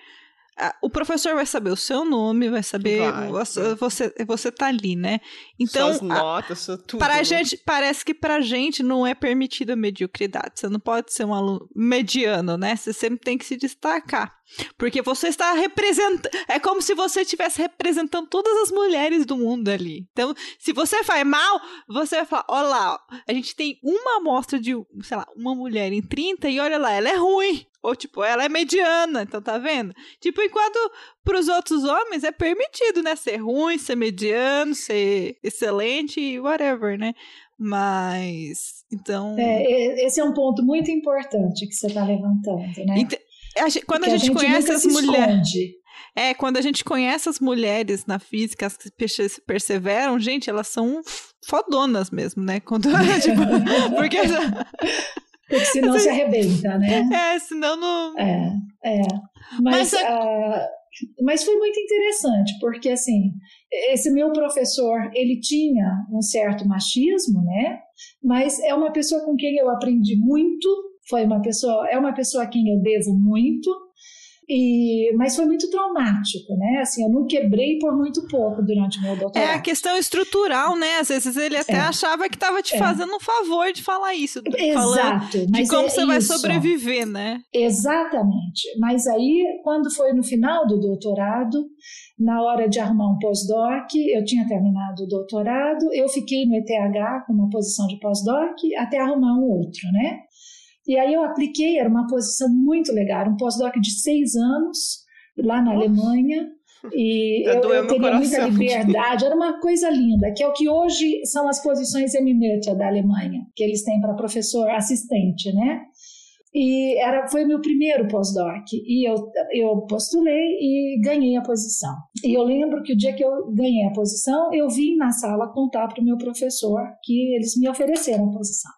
o professor vai saber o seu nome, vai saber vai, você, você, você tá ali, né? Então, Suas notas, a, tudo. Para a né? gente, parece que pra gente não é permitida a mediocridade. Você não pode ser um aluno mediano, né? Você sempre tem que se destacar. Porque você está representando. É como se você estivesse representando todas as mulheres do mundo ali. Então, se você faz mal, você vai falar: olha lá, a gente tem uma amostra de, sei lá, uma mulher em 30 e olha lá, ela é ruim. Ou, tipo, ela é mediana, então tá vendo? Tipo, enquanto pros outros homens é permitido, né? Ser ruim, ser mediano, ser excelente e whatever, né? Mas, então... É, esse é um ponto muito importante que você tá levantando, né? quando a gente, a gente, conhece a as mulheres... É, quando a gente conhece as mulheres na física, as que perseveram, gente, elas são fodonas mesmo, né? Quando, *laughs* tipo, *laughs* porque... porque senão se arrebenta, né? É, senão não... É, é. Mas, Mas, uh, mas foi muito interessante, porque assim, esse meu professor, ele tinha um certo machismo, né? Mas é uma pessoa com quem eu aprendi muito, foi uma pessoa, é uma pessoa a quem eu devo muito, e, mas foi muito traumático, né? Assim, eu não quebrei por muito pouco durante o meu doutorado. É a questão estrutural, né? Às vezes ele até é. achava que estava te é. fazendo um favor de falar isso. Exato. de como é você vai sobreviver, né? Exatamente. Mas aí, quando foi no final do doutorado, na hora de arrumar um pós-doc, eu tinha terminado o doutorado, eu fiquei no ETH com uma posição de pós-doc até arrumar um outro, né? E aí eu apliquei, era uma posição muito legal, um pós-doc de seis anos, lá na Alemanha, e eu, eu teria muita liberdade, era uma coisa linda, que é o que hoje são as posições eminentes da Alemanha, que eles têm para professor assistente, né? E era, foi o meu primeiro pós-doc. E eu, eu postulei e ganhei a posição. E eu lembro que o dia que eu ganhei a posição, eu vim na sala contar para o meu professor que eles me ofereceram a posição.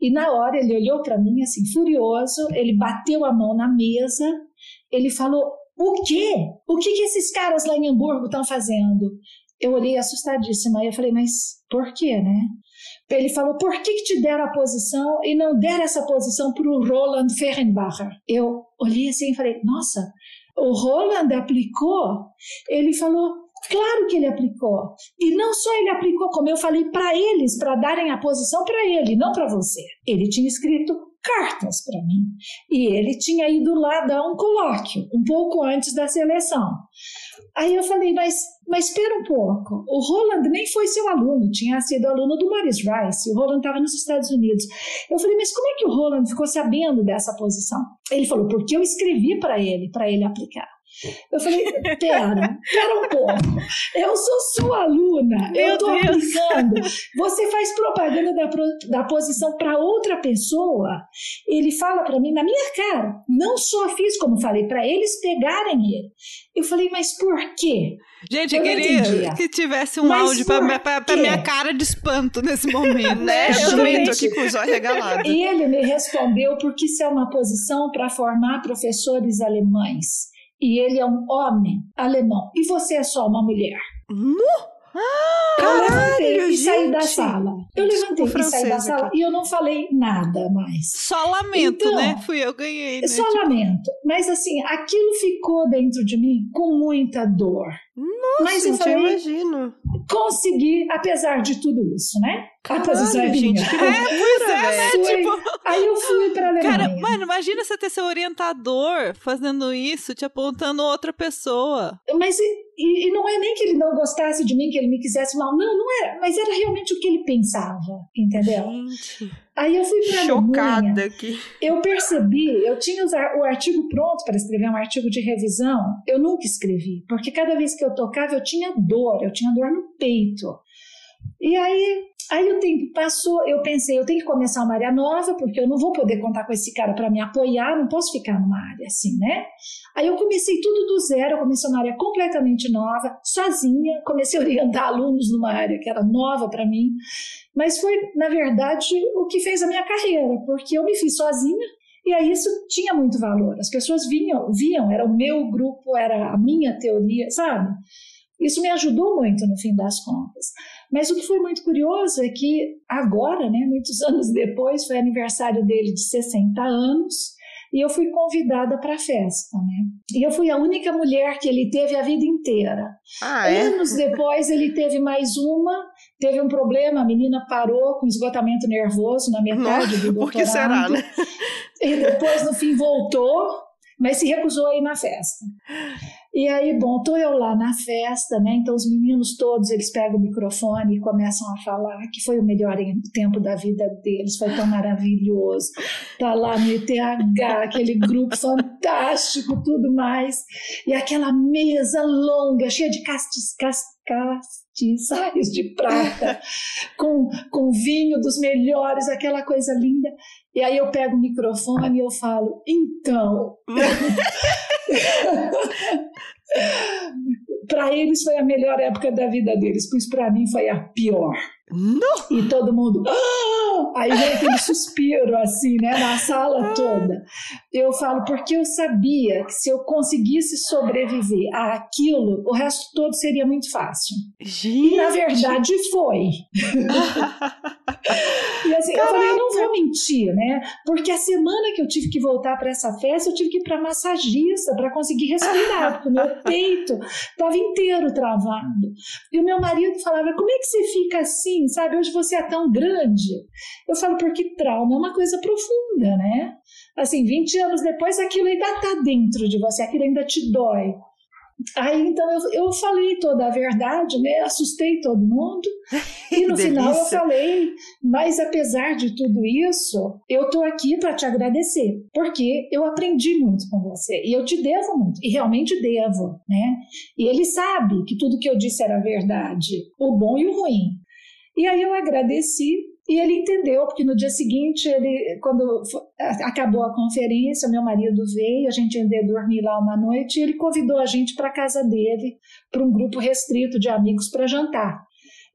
E na hora ele olhou para mim assim, furioso, ele bateu a mão na mesa, ele falou: O quê? O que, que esses caras lá em Hamburgo estão fazendo? Eu olhei assustadíssima e eu falei: Mas por quê, né? Ele falou: por que, que te deram a posição e não deram essa posição para o Roland Ferrenbacher? Eu olhei assim e falei: nossa, o Roland aplicou? Ele falou: Claro que ele aplicou. E não só ele aplicou, como eu falei para eles, para darem a posição para ele, não para você. Ele tinha escrito cartas para mim. E ele tinha ido lá dar um colóquio, um pouco antes da seleção. Aí eu falei, mas, mas espera um pouco. O Roland nem foi seu aluno, tinha sido aluno do Morris Rice. O Roland estava nos Estados Unidos. Eu falei, mas como é que o Roland ficou sabendo dessa posição? Ele falou, porque eu escrevi para ele, para ele aplicar. Eu falei, pera, pera um pouco. Eu sou sua aluna, Meu eu estou aplicando. Você faz propaganda da, da posição para outra pessoa. Ele fala para mim na minha cara. Não só fiz como falei, para eles pegarem ele. Eu falei, mas por quê? Gente, eu, queria que tivesse um mas áudio para minha cara de espanto nesse momento, né? Eu também tô aqui com os olhos *laughs* regalados. Ele me respondeu porque isso é uma posição para formar professores alemães e ele é um homem alemão e você é só uma mulher. Eu levantei gente. e saí da sala. Eu levantei e saí da sala aqui. e eu não falei nada mais. Só lamento, então, né? Fui eu ganhei. Né? Só tipo... lamento. Mas assim, aquilo ficou dentro de mim com muita dor. Nossa, Mas eu falei, imagino. Consegui, apesar de tudo isso, né? Caralho, a posição *laughs* é. Gente, é, pois é, né? Tipo... Aí eu fui pra Alemanha. Cara, mano, imagina você ter seu orientador fazendo isso, te apontando outra pessoa. Mas e, e, não é nem que ele não gostasse de mim, que ele me quisesse mal. Não, não era. Mas era realmente o que ele pensava, entendeu? Gente. Aí eu fui pra Chocada Alemanha, aqui. Eu percebi, eu tinha o artigo pronto para escrever um artigo de revisão. Eu nunca escrevi, porque cada vez que eu tocava eu tinha dor, eu tinha dor no peito. E aí Aí o tempo passou, eu pensei, eu tenho que começar uma área nova, porque eu não vou poder contar com esse cara para me apoiar, não posso ficar numa área assim, né? Aí eu comecei tudo do zero, eu comecei uma área completamente nova, sozinha, comecei a orientar alunos numa área que era nova para mim, mas foi, na verdade, o que fez a minha carreira, porque eu me fiz sozinha, e aí isso tinha muito valor. As pessoas vinham, viam, era o meu grupo, era a minha teoria, sabe? Isso me ajudou muito no fim das contas. Mas o que foi muito curioso é que agora, né, muitos *laughs* anos depois, foi aniversário dele de 60 anos, e eu fui convidada para a festa, né? E eu fui a única mulher que ele teve a vida inteira. Ah, é? Anos depois ele teve mais uma, teve um problema, a menina parou com esgotamento nervoso na metade Nossa, do doutorado. *laughs* Por que será, né? E depois no fim voltou, mas se recusou a ir na festa. E aí, bom, tô eu lá na festa, né? Então os meninos todos, eles pegam o microfone e começam a falar que foi o melhor tempo da vida deles, foi tão maravilhoso. Tá lá no ETH, aquele grupo fantástico, tudo mais. E aquela mesa longa, cheia de castes, castiçais de prata, com, com vinho dos melhores, aquela coisa linda. E aí eu pego o microfone e eu falo, então. *laughs* para eles foi a melhor época da vida deles, pois para mim foi a pior. Não. E todo mundo. Ah! Aí vem aquele suspiro, assim, né, na sala toda. Eu falo, porque eu sabia que se eu conseguisse sobreviver àquilo, o resto todo seria muito fácil. Gente. E na verdade foi. e assim, Caraca. eu falei, eu não vou mentir, né? Porque a semana que eu tive que voltar para essa festa, eu tive que ir para massagista para conseguir respirar, porque o meu *laughs* peito estava inteiro travado. E o meu marido falava, como é que você fica assim? Assim, sabe? Hoje você é tão grande. Eu falo porque trauma é uma coisa profunda, né? Assim, 20 anos depois aquilo ainda está dentro de você, aquilo ainda te dói. Aí então eu, eu falei toda a verdade, né? Assustei todo mundo. *laughs* E no final eu falei, mas apesar de tudo isso, eu tô aqui para te agradecer, porque eu aprendi muito com você e eu te devo muito, e realmente devo, né? E ele sabe que tudo que eu disse era verdade, o bom e o ruim. E aí eu agradeci e ele entendeu, porque no dia seguinte, ele, quando acabou a conferência, meu marido veio, a gente ia dormir lá uma noite, e ele convidou a gente para a casa dele, para um grupo restrito de amigos para jantar.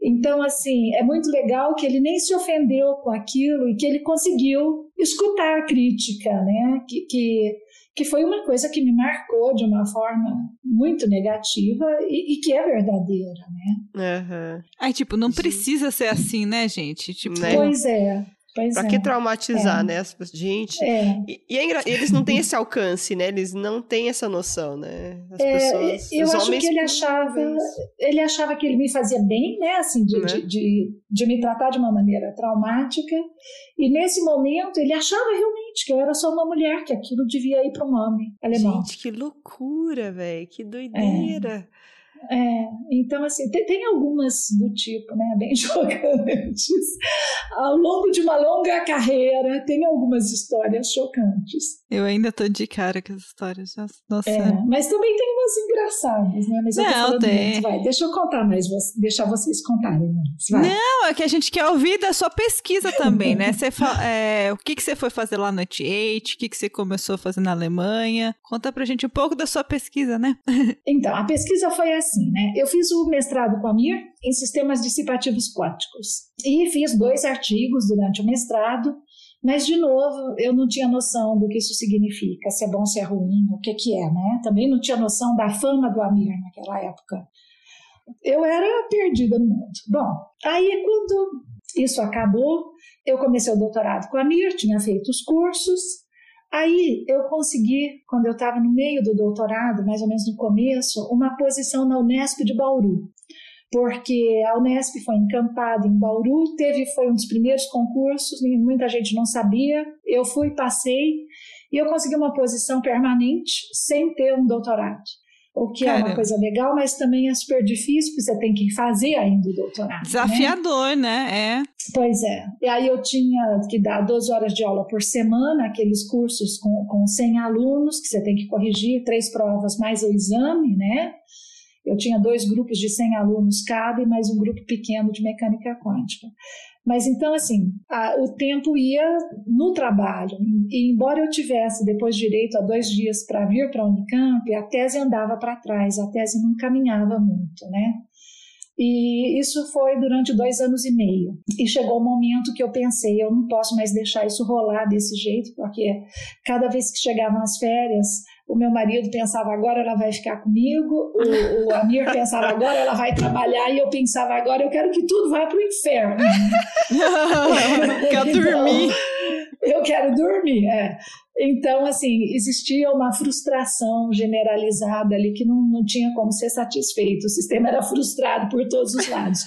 Então, assim, é muito legal que ele nem se ofendeu com aquilo e que ele conseguiu escutar a crítica, né? Que, que que foi uma coisa que me marcou de uma forma muito negativa e, e que é verdadeira, né? Uhum. Aí, tipo, não precisa ser assim, né, gente? Tipo, né? Pois é. Pois pra é. que traumatizar, é. né? Gente. É. E, e é eles não têm esse alcance, né? Eles não têm essa noção, né? As é, pessoas. Eu acho que ele achava. Ele achava que ele me fazia bem, né? Assim, de, né? de, de, de, me tratar de uma maneira traumática. E nesse momento ele achava realmente que eu era só uma mulher, que aquilo devia ir para um homem alemão. Gente, que loucura, velho. Que doideira. É. É, então, assim, tem, tem, algumas do tipo, né, bem *laughs* chocantes. Ao longo de uma longa carreira, tem algumas histórias chocantes. Eu ainda tô de cara com as histórias. Nossa. É, mas também tem umas engraçadas, né? Mas eu Não, tô tem. Vai, deixa eu contar mais, deixar vocês contarem mais. Não, é que a gente quer ouvir da sua pesquisa também, né? *laughs* Você é, o que, que você foi fazer lá no T8? O que, que você começou a fazer na Alemanha? Conta pra gente um pouco da sua pesquisa, né? *laughs* então, a pesquisa foi assim assim, né? Eu fiz o mestrado com a Mir em sistemas dissipativos quânticos e fiz dois artigos durante o mestrado, mas de novo eu não tinha noção do que isso significa, se é bom, se é ruim, o que que é, né? Também não tinha noção da fama do Amir naquela época. Eu era perdida no mundo. Bom, aí quando isso acabou, eu comecei o doutorado com a Mir, tinha feito os cursos Aí eu consegui, quando eu estava no meio do doutorado, mais ou menos no começo, uma posição na Unesp de Bauru, porque a Unesp foi encampada em Bauru, teve foi um dos primeiros concursos, muita gente não sabia. Eu fui, passei e eu consegui uma posição permanente sem ter um doutorado o que Cara. é uma coisa legal, mas também é super difícil, porque você tem que fazer ainda o doutorado. Né? Desafiador, né? né? É. Pois é. E aí eu tinha que dar 12 horas de aula por semana, aqueles cursos com, com 100 alunos, que você tem que corrigir, três provas mais o exame, né? Eu tinha dois grupos de 100 alunos cada e mais um grupo pequeno de mecânica quântica. Mas então, assim, a, o tempo ia no trabalho. E embora eu tivesse depois direito a dois dias para vir para a Unicamp, a tese andava para trás, a tese não caminhava muito, né? E isso foi durante dois anos e meio. E chegou o momento que eu pensei, eu não posso mais deixar isso rolar desse jeito, porque cada vez que chegavam as férias, o meu marido pensava agora ela vai ficar comigo, o, o Amir pensava agora ela vai trabalhar e eu pensava agora eu quero que tudo vá para o inferno. *laughs* Quer então, dormir. Eu quero dormir, é. Então, assim, existia uma frustração generalizada ali que não, não tinha como ser satisfeito. O sistema era frustrado por todos os lados.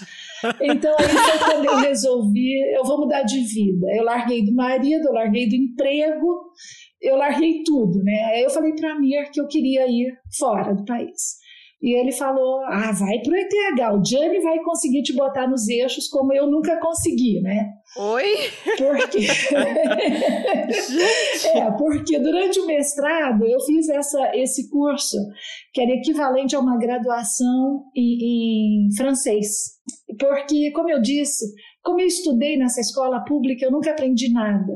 Então, aí foi quando eu resolvi, eu vou mudar de vida. Eu larguei do marido, eu larguei do emprego, eu larguei tudo, né? Aí eu falei para Mir que eu queria ir fora do país. E ele falou: Ah, vai pro ETH, o Gianni vai conseguir te botar nos eixos como eu nunca consegui, né? Oi? Porque. *laughs* é, porque durante o mestrado eu fiz essa, esse curso que era equivalente a uma graduação em, em francês. Porque, como eu disse, como eu estudei nessa escola pública, eu nunca aprendi nada.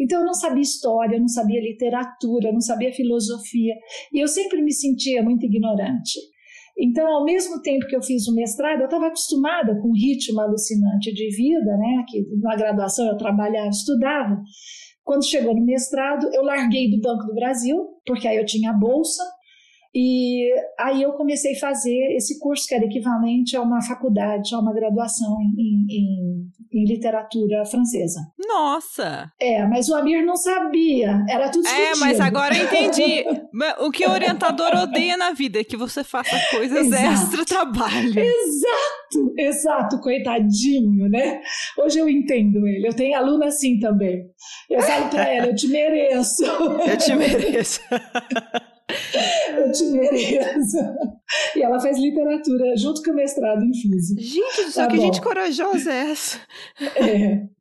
Então, eu não sabia história, eu não sabia literatura, eu não sabia filosofia. E eu sempre me sentia muito ignorante. Então, ao mesmo tempo que eu fiz o mestrado, eu estava acostumada com o ritmo alucinante de vida, né? Que na graduação eu trabalhava, estudava. Quando chegou no mestrado, eu larguei do Banco do Brasil, porque aí eu tinha bolsa, e aí eu comecei a fazer esse curso que era equivalente a uma faculdade, a uma graduação em, em, em literatura francesa. Nossa! É, mas o Amir não sabia, era tudo escondido. É, mas agora eu entendi. *laughs* o que o orientador odeia na vida é que você faça coisas extra-trabalho. Exato, exato, coitadinho, né? Hoje eu entendo ele, eu tenho aluno assim também. Eu falo pra ela, eu te mereço. Eu te *laughs* mereço. *laughs* Eu te mereço. E ela faz literatura junto com o mestrado em física. Gente céu, tá que bom. gente corajosa é essa? É.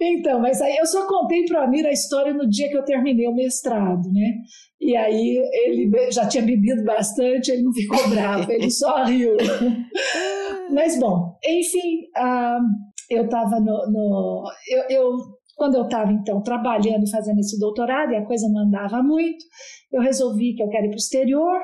Então, mas aí eu só contei para o Amir a história no dia que eu terminei o mestrado, né? E aí ele já tinha bebido bastante, ele não ficou *laughs* bravo, ele só riu. *laughs* mas bom, enfim, uh, eu estava no, no. eu, eu quando eu estava, então, trabalhando e fazendo esse doutorado, e a coisa não andava muito, eu resolvi que eu quero ir para o exterior,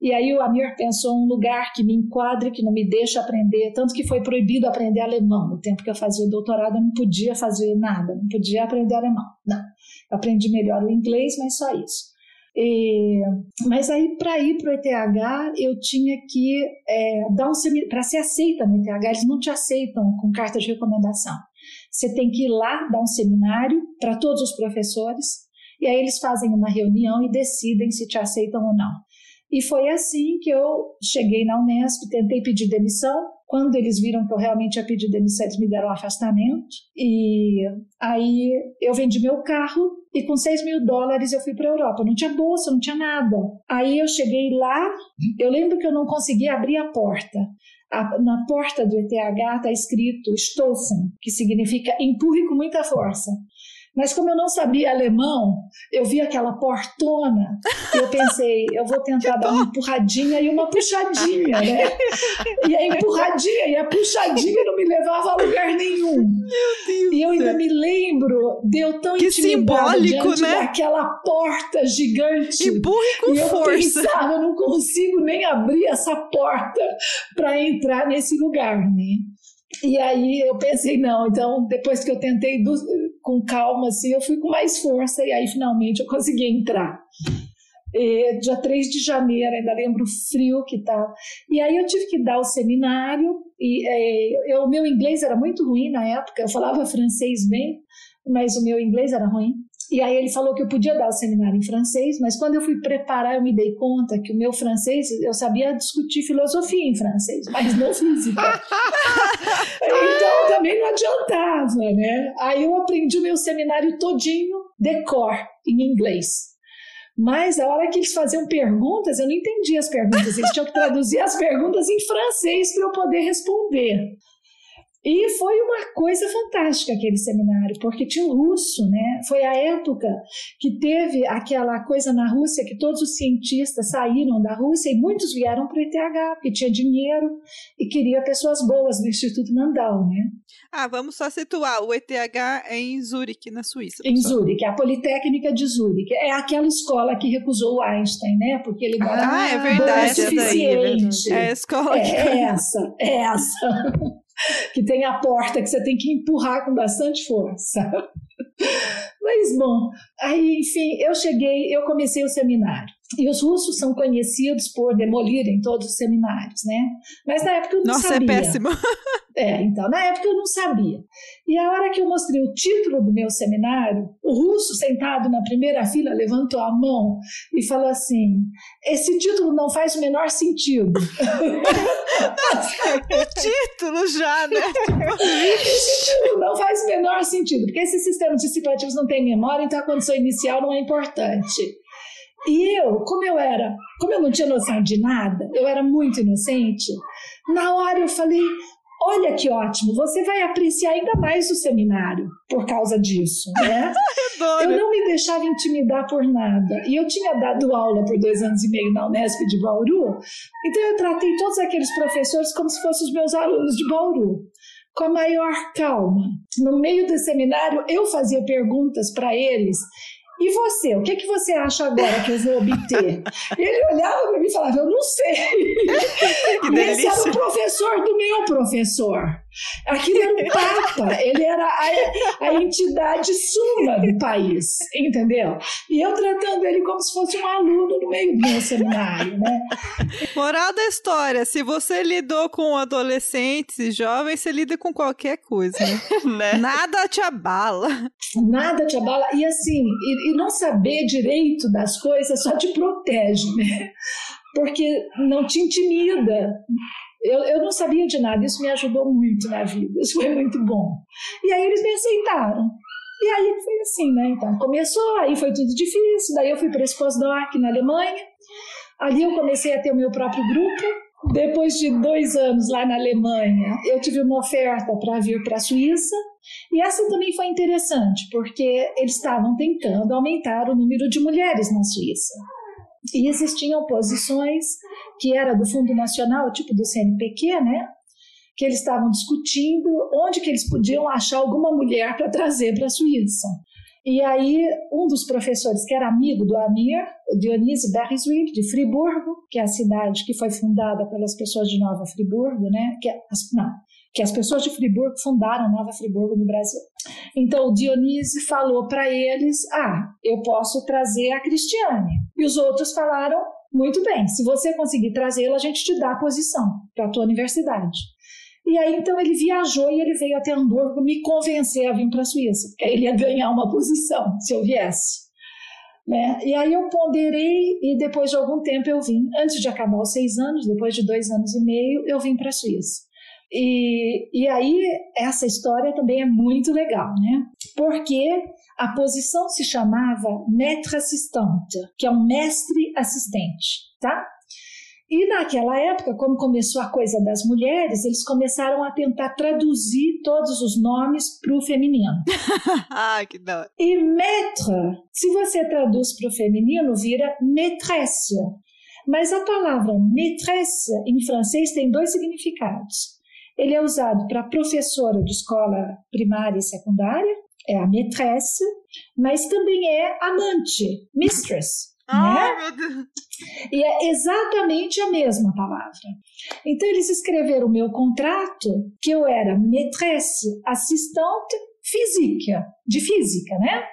e aí o Amir pensou um lugar que me enquadre, que não me deixa aprender, tanto que foi proibido aprender alemão. No tempo que eu fazia o doutorado, eu não podia fazer nada, não podia aprender alemão. Não, eu aprendi melhor o inglês, mas só isso. E, mas aí, para ir para o ETH, eu tinha que é, dar um. Para ser aceita no ETH, eles não te aceitam com carta de recomendação. Você tem que ir lá dar um seminário para todos os professores, e aí eles fazem uma reunião e decidem se te aceitam ou não. E foi assim que eu cheguei na Unesp, tentei pedir demissão. Quando eles viram que eu realmente ia pedir demissão, eles me deram um afastamento. E aí eu vendi meu carro e com 6 mil dólares eu fui para a Europa. Não tinha bolsa, não tinha nada. Aí eu cheguei lá, eu lembro que eu não consegui abrir a porta a, na porta do ETH está escrito Stoßen, que significa empurre com muita força. Mas como eu não sabia alemão, eu vi aquela portona e eu pensei, eu vou tentar *laughs* dar uma empurradinha e uma puxadinha, né? *laughs* E a empurradinha e a puxadinha não me levava a lugar nenhum. Meu Deus. E eu ainda me lembro, deu tão que simbólico, né? daquela porta gigante. Empurre com e eu força. Pensava, eu não consigo nem abrir essa porta para entrar nesse lugar, né? E aí eu pensei, não, então depois que eu tentei do, com calma, assim, eu fui com mais força e aí finalmente eu consegui entrar. E, dia 3 de janeiro, ainda lembro o frio que tá. E aí eu tive que dar o seminário, e é, o meu inglês era muito ruim na época, eu falava francês bem, mas o meu inglês era ruim. E aí ele falou que eu podia dar o seminário em francês, mas quando eu fui preparar, eu me dei conta que o meu francês, eu sabia discutir filosofia em francês, mas não física. *laughs* então também não adiantava, né? Aí eu aprendi o meu seminário todinho de cor, em inglês. Mas a hora que eles faziam perguntas, eu não entendia as perguntas. Eles tinham que traduzir as perguntas em francês para eu poder responder. E foi uma coisa fantástica aquele seminário, porque tinha russo, né? Foi a época que teve aquela coisa na Rússia que todos os cientistas saíram da Rússia e muitos vieram para o ETH, porque tinha dinheiro e queria pessoas boas no Instituto Nandal, né? Ah, vamos só situar. O ETH é em Zurique, na Suíça. Em Zurique, a Politécnica de Zurique. É aquela escola que recusou o Einstein, né? Porque ele ah, é verdade, é suficiente. É, é a escola. É, é essa, é essa. Que tem a porta que você tem que empurrar com bastante força. *laughs* Mas bom, aí enfim, eu cheguei, eu comecei o seminário. E os russos são conhecidos por demolirem todos os seminários, né? Mas na época eu não Nossa, sabia. Nossa, é péssimo. *laughs* É, então, na época eu não sabia. E a hora que eu mostrei o título do meu seminário, o russo sentado na primeira fila levantou a mão e falou assim: esse título não faz o menor sentido. *laughs* o título já, né? *laughs* esse título não faz o menor sentido, porque esses sistemas dissipativos não têm memória, então a condição inicial não é importante. E eu, como eu era, como eu não tinha noção de nada, eu era muito inocente, na hora eu falei: olha que ótimo, você vai apreciar ainda mais o seminário por causa disso, né? *laughs* eu não me deixava intimidar por nada. E eu tinha dado aula por dois anos e meio na Unesp de Bauru, então eu tratei todos aqueles professores como se fossem os meus alunos de Bauru com a maior calma. No meio do seminário, eu fazia perguntas para eles e você? O que, que você acha agora que eu vou obter? Ele olhava para mim e falava: Eu não sei. *laughs* Que Esse era o professor do meu professor. Aquilo era *laughs* o Papa, ele era a, a entidade suma do país, entendeu? E eu tratando ele como se fosse um aluno no meio do meu seminário, né? Moral da história: se você lidou com adolescentes e jovens, você lida com qualquer coisa, *laughs* né? né? Nada te abala. Nada te abala. E assim, e, e não saber direito das coisas só te protege, né? Porque não te intimida. Eu, eu não sabia de nada, isso me ajudou muito na vida, isso foi muito bom. E aí eles me aceitaram. E aí foi assim, né? Então começou, aí foi tudo difícil, daí eu fui para esse pós-doc na Alemanha. Ali eu comecei a ter o meu próprio grupo. Depois de dois anos lá na Alemanha, eu tive uma oferta para vir para a Suíça. E essa também foi interessante, porque eles estavam tentando aumentar o número de mulheres na Suíça. E existiam posições que era do Fundo Nacional, tipo do CNPq, né? Que eles estavam discutindo onde que eles podiam achar alguma mulher para trazer para a Suíça. E aí, um dos professores, que era amigo do Amir, Dionísio Berriswil, de Friburgo, que é a cidade que foi fundada pelas pessoas de Nova Friburgo, né? Que, é não, que as pessoas de Friburgo fundaram Nova Friburgo no Brasil. Então o Dionísio falou para eles: Ah, eu posso trazer a Cristiane. E os outros falaram: Muito bem, se você conseguir trazê-la, a gente te dá a posição para a tua universidade. E aí então ele viajou e ele veio até Hamburgo me convencer a vir para a Suíça, porque ele ia ganhar uma posição se eu viesse. Né? E aí eu ponderei e depois de algum tempo eu vim. Antes de acabar os seis anos, depois de dois anos e meio, eu vim para a Suíça. E, e aí, essa história também é muito legal, né? Porque a posição se chamava maître assistante, que é um mestre assistente, tá? E naquela época, como começou a coisa das mulheres, eles começaram a tentar traduzir todos os nomes para o feminino. *laughs* ah, que da E maître, se você traduz para o feminino, vira maîtresse. Mas a palavra maîtresse em francês tem dois significados. Ele é usado para professora de escola primária e secundária, é a maîtresse, mas também é amante, mistress. Ah, né? meu Deus. E é exatamente a mesma palavra. Então eles escreveram o meu contrato que eu era maîtresse assistante física, de física, né?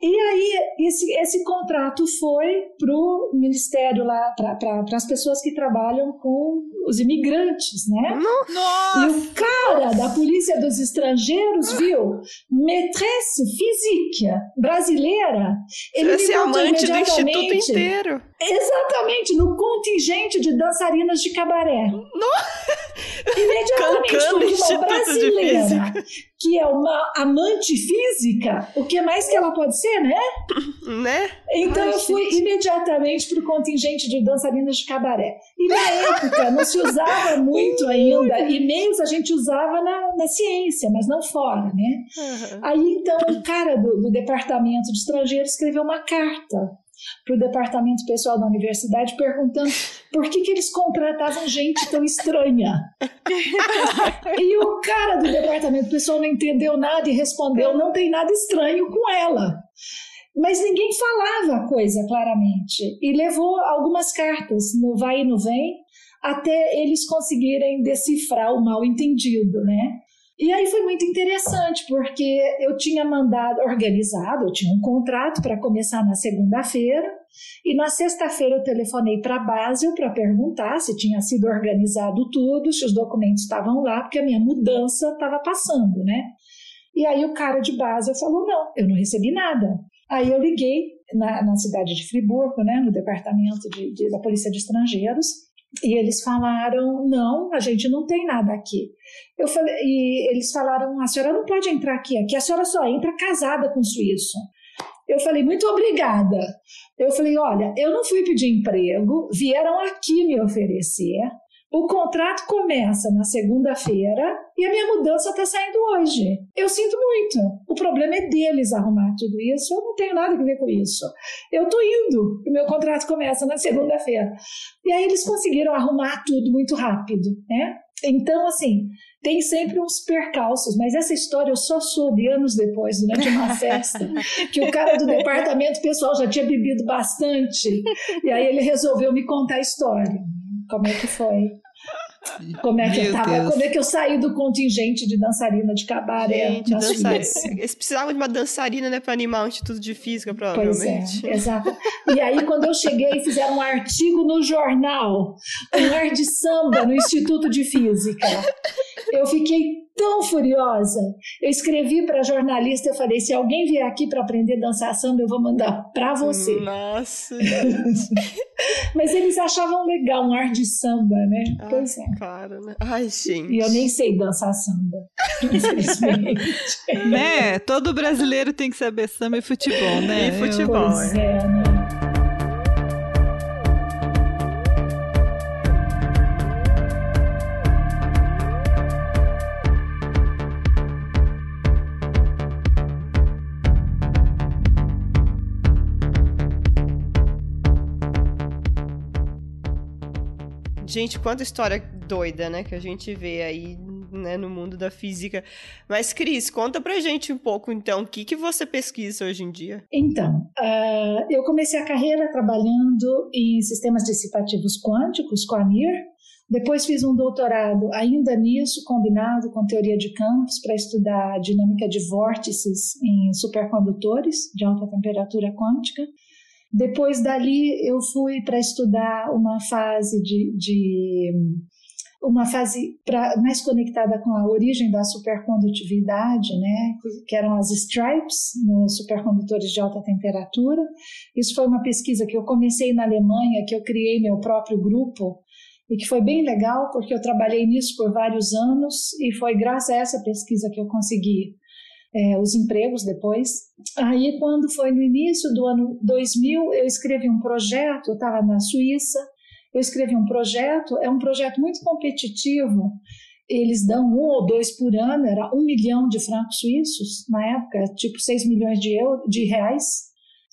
E aí, esse, esse contrato foi para o Ministério lá, para as pessoas que trabalham com os imigrantes, né? Nossa! E o cara da Polícia dos Estrangeiros viu maîtresse física brasileira. Ele Esse é amante do instituto inteiro. Exatamente, no contingente de dançarinas de cabaré. Imediatamente, uma brasileira que é uma amante física, o que mais que ela pode ser, né? Né? Então Ai, eu fui gente. imediatamente para o contingente de dançarinas de cabaré. E na época não se usava muito ainda, e-mails a gente usava na, na ciência, mas não fora, né? Aham. Aí então o cara do, do departamento de estrangeiros escreveu uma carta para o departamento pessoal da universidade perguntando por que, que eles contratavam gente tão estranha. *laughs* e o cara do departamento pessoal não entendeu nada e respondeu: não tem nada estranho com ela. Mas ninguém falava a coisa claramente. E levou algumas cartas no vai e no vem até eles conseguirem decifrar o mal entendido, né? E aí foi muito interessante, porque eu tinha mandado, organizado, eu tinha um contrato para começar na segunda-feira, e na sexta-feira eu telefonei para a Basel para perguntar se tinha sido organizado tudo, se os documentos estavam lá, porque a minha mudança estava passando, né? E aí o cara de Basel falou, não, eu não recebi nada. Aí eu liguei na, na cidade de Friburgo, né, no departamento de, de- da Polícia de Estrangeiros, e eles falaram, não, a gente não tem nada aqui. Eu falei, e eles falaram, a senhora não pode entrar aqui, aqui a senhora só entra casada com suíço. Eu falei, muito obrigada. Eu falei, olha, eu não fui pedir emprego, vieram aqui me oferecer. O contrato começa na segunda-feira e a minha mudança está saindo hoje. Eu sinto muito. O problema é deles arrumar tudo isso. Eu não tenho nada a ver com isso. Eu estou indo. O meu contrato começa na segunda-feira. E aí eles conseguiram arrumar tudo muito rápido, né? Então, assim, tem sempre uns percalços, mas essa história eu só soube anos depois, durante uma *laughs* festa, que o cara do departamento pessoal já tinha bebido bastante, e aí ele resolveu me contar a história. Como é que foi? *laughs* Como é que eu tava, como é que eu saí do contingente de dançarina de cabaré Gente, Suíça? *laughs* Eles precisavam de uma dançarina, né, para animar o Instituto de Física, provavelmente. Pois é, exato. E aí, quando eu cheguei, fizeram um artigo no jornal, um ar de samba no Instituto de Física. Eu fiquei tão furiosa. Eu escrevi para a jornalista, eu falei, se alguém vier aqui para aprender a dançar samba, eu vou mandar para você. Nossa. *laughs* Mas eles achavam legal um ar de samba, né? Ah, pois é. Claro, né? Ai, gente. E eu nem sei dançar samba, *laughs* infelizmente. né? Todo brasileiro tem que saber samba e futebol, né? E futebol. Pois é, é né? Gente, quanta história doida, né, que a gente vê aí, né, no mundo da física. Mas, Cris, conta pra gente um pouco, então, o que, que você pesquisa hoje em dia? Então, uh, eu comecei a carreira trabalhando em sistemas dissipativos quânticos com a NIR, depois fiz um doutorado ainda nisso, combinado com teoria de campos, para estudar a dinâmica de vórtices em supercondutores de alta temperatura quântica. Depois dali eu fui para estudar uma fase de, de uma fase pra, mais conectada com a origem da supercondutividade, né, que eram as stripes nos supercondutores de alta temperatura. Isso foi uma pesquisa que eu comecei na Alemanha, que eu criei meu próprio grupo e que foi bem legal porque eu trabalhei nisso por vários anos e foi graças a essa pesquisa que eu consegui é, os empregos depois. Aí, quando foi no início do ano 2000, eu escrevi um projeto, eu estava na Suíça, eu escrevi um projeto, é um projeto muito competitivo, eles dão um ou dois por ano, era um milhão de francos suíços na época, tipo seis milhões de, euro, de reais,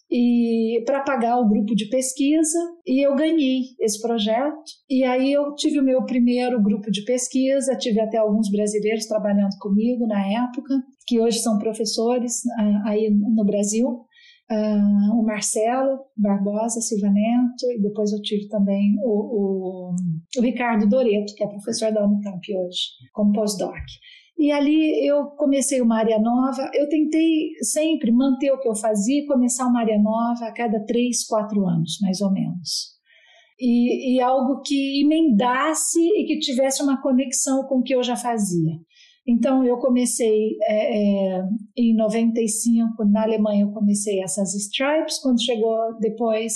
e para pagar o grupo de pesquisa e eu ganhei esse projeto. E aí eu tive o meu primeiro grupo de pesquisa tive até alguns brasileiros trabalhando comigo na época que hoje são professores uh, aí no Brasil. Uh, o Marcelo Barbosa Silva Neto e depois eu tive também o, o, o Ricardo Doreto que é professor da Unicamp hoje como postdoc e ali eu comecei uma área nova. Eu tentei sempre manter o que eu fazia e começar uma área nova a cada três, quatro anos, mais ou menos. E, e algo que emendasse e que tivesse uma conexão com o que eu já fazia. Então, eu comecei é, é, em 95, na Alemanha, eu comecei essas stripes. Quando chegou depois,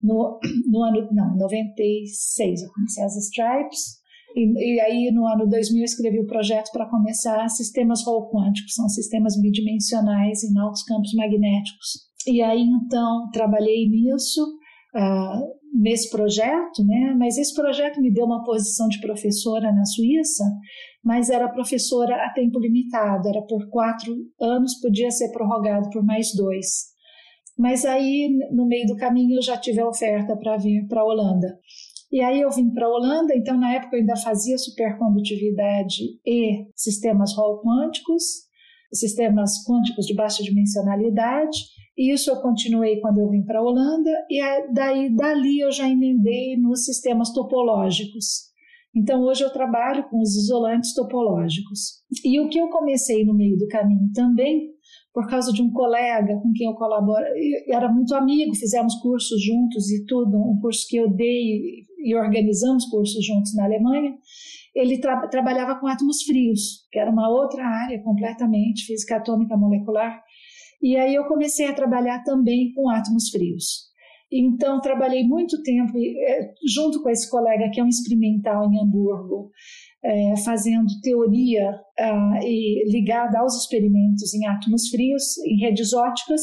no, no ano, não, 96, eu comecei as stripes. E, e, aí, no ano 2000, eu escrevi o projeto para começar sistemas Hall quânticos, são sistemas bidimensionais em altos campos magnéticos. E aí, então, trabalhei nisso, uh, nesse projeto, né? Mas esse projeto me deu uma posição de professora na Suíça, mas era professora a tempo limitado, era por quatro anos, podia ser prorrogado por mais dois. Mas aí, no meio do caminho, eu já tive a oferta para vir para a Holanda. E aí eu vim para a Holanda, então na época eu ainda fazia supercondutividade e sistemas Hall quânticos, sistemas quânticos de baixa dimensionalidade. E isso eu continuei quando eu vim para a Holanda, e daí dali eu já emendei nos sistemas topológicos. Então hoje eu trabalho com os isolantes topológicos. E o que eu comecei no meio do caminho também por causa de um colega com quem eu colaboro, era muito amigo, fizemos cursos juntos e tudo, um curso que eu dei e organizamos cursos juntos na Alemanha. Ele tra trabalhava com átomos frios, que era uma outra área completamente, física atômica molecular. E aí eu comecei a trabalhar também com átomos frios. Então, trabalhei muito tempo eh, junto com esse colega, que é um experimental em Hamburgo, é, fazendo teoria uh, e ligada aos experimentos em átomos frios, em redes óticas.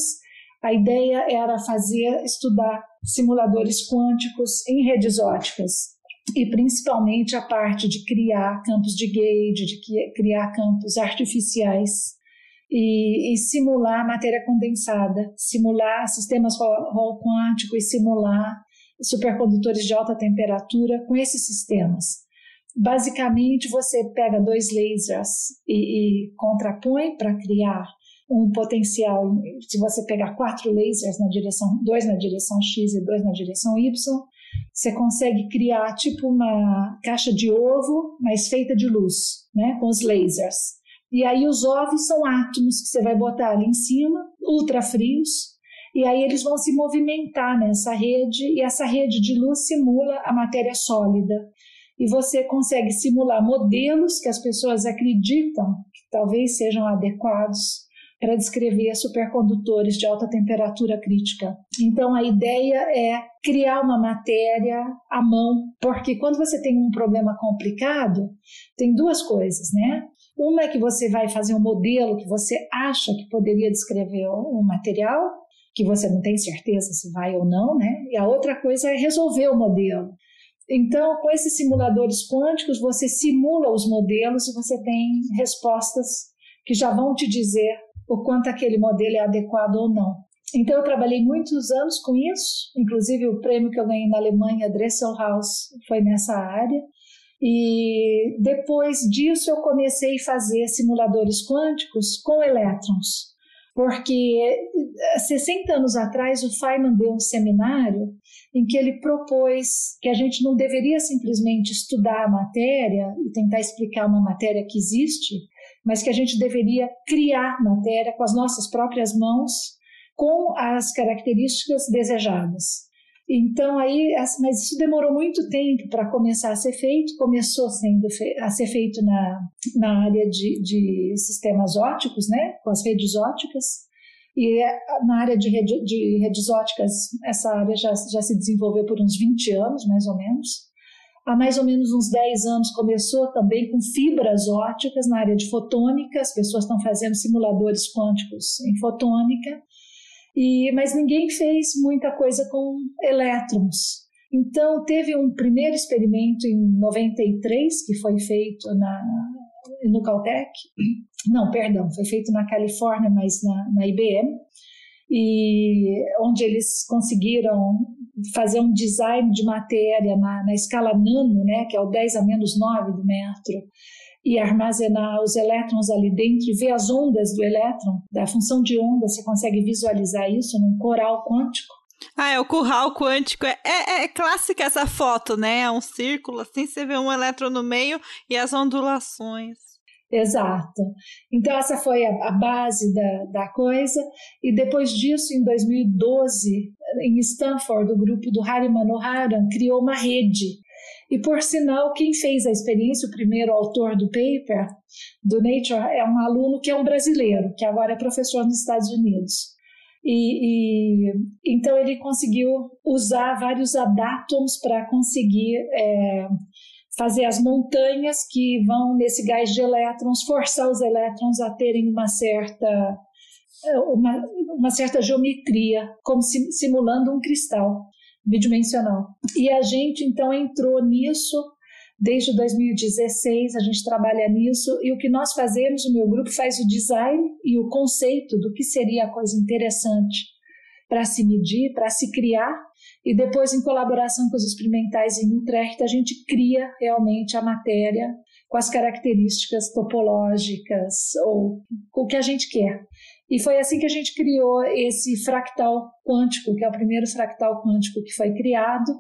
A ideia era fazer, estudar simuladores quânticos em redes óticas e principalmente a parte de criar campos de gauge, de criar campos artificiais e, e simular matéria condensada, simular sistemas Hall quântico e simular supercondutores de alta temperatura com esses sistemas. Basicamente, você pega dois lasers e, e contrapõe para criar um potencial. Se você pegar quatro lasers na direção, dois na direção X e dois na direção Y, você consegue criar tipo uma caixa de ovo, mas feita de luz, né, com os lasers. E aí os ovos são átomos que você vai botar ali em cima, ultra frios, e aí eles vão se movimentar nessa rede, e essa rede de luz simula a matéria sólida. E você consegue simular modelos que as pessoas acreditam que talvez sejam adequados para descrever supercondutores de alta temperatura crítica. Então a ideia é criar uma matéria à mão, porque quando você tem um problema complicado, tem duas coisas, né? Uma é que você vai fazer um modelo que você acha que poderia descrever um material, que você não tem certeza se vai ou não, né? E a outra coisa é resolver o modelo. Então, com esses simuladores quânticos, você simula os modelos e você tem respostas que já vão te dizer o quanto aquele modelo é adequado ou não. Então, eu trabalhei muitos anos com isso, inclusive o prêmio que eu ganhei na Alemanha, Dresselhaus, foi nessa área. E depois disso, eu comecei a fazer simuladores quânticos com elétrons, porque 60 anos atrás o Feynman deu um seminário em que ele propôs que a gente não deveria simplesmente estudar a matéria e tentar explicar uma matéria que existe, mas que a gente deveria criar matéria com as nossas próprias mãos, com as características desejadas. Então aí, mas isso demorou muito tempo para começar a ser feito. Começou sendo a ser feito na, na área de, de sistemas óticos, né, com as redes óticas. E é, na área de, rede, de redes óticas, essa área já, já se desenvolveu por uns 20 anos, mais ou menos. Há mais ou menos uns 10 anos começou também com fibras óticas na área de fotônica, as pessoas estão fazendo simuladores quânticos em fotônica, e, mas ninguém fez muita coisa com elétrons. Então, teve um primeiro experimento em 93 que foi feito na, no Caltech, *clears throat* não, perdão, foi feito na Califórnia, mas na, na IBM, e onde eles conseguiram fazer um design de matéria na, na escala nano, né, que é o 10 a menos 9 do metro, e armazenar os elétrons ali dentro e ver as ondas do elétron, da função de onda, você consegue visualizar isso num coral quântico. Ah, é o curral quântico. É, é, é, clássica essa foto, né? É um círculo, assim, você vê um elétron no meio e as ondulações. Exato. Então, essa foi a, a base da, da coisa. E depois disso, em 2012, em Stanford, o grupo do Hari Manoharan criou uma rede. E, por sinal, quem fez a experiência, o primeiro autor do paper, do Nature, é um aluno que é um brasileiro, que agora é professor nos Estados Unidos. E, e, então ele conseguiu usar vários adátons para conseguir é, fazer as montanhas que vão nesse gás de elétrons, forçar os elétrons a terem uma certa uma, uma certa geometria, como se, simulando um cristal bidimensional. E a gente então entrou nisso desde 2016, a gente trabalha nisso e o que nós fazemos, o meu grupo faz o design e o conceito do que seria a coisa interessante para se medir, para se criar e depois, em colaboração com os experimentais em Utrecht, a gente cria realmente a matéria com as características topológicas ou o que a gente quer. E foi assim que a gente criou esse fractal quântico, que é o primeiro fractal quântico que foi criado,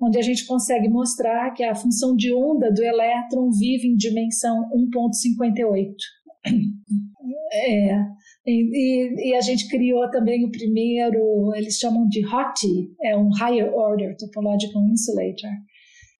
onde a gente consegue mostrar que a função de onda do elétron vive em dimensão 1.58. *clears throat* É, e, e, a gente criou também o primeiro, eles chamam de HOT, é um Higher Order Topological Insulator.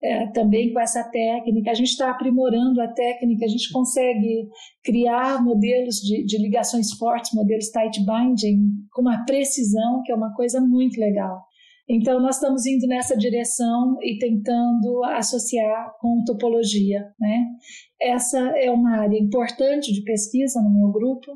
É, também com essa técnica, a gente está aprimorando a técnica, a gente consegue criar modelos de, de ligações fortes, modelos tight binding, com uma precisão que é uma coisa muito legal. Então, nós estamos indo nessa direção e tentando associar com topologia. Né? Essa é uma área importante de pesquisa no meu grupo,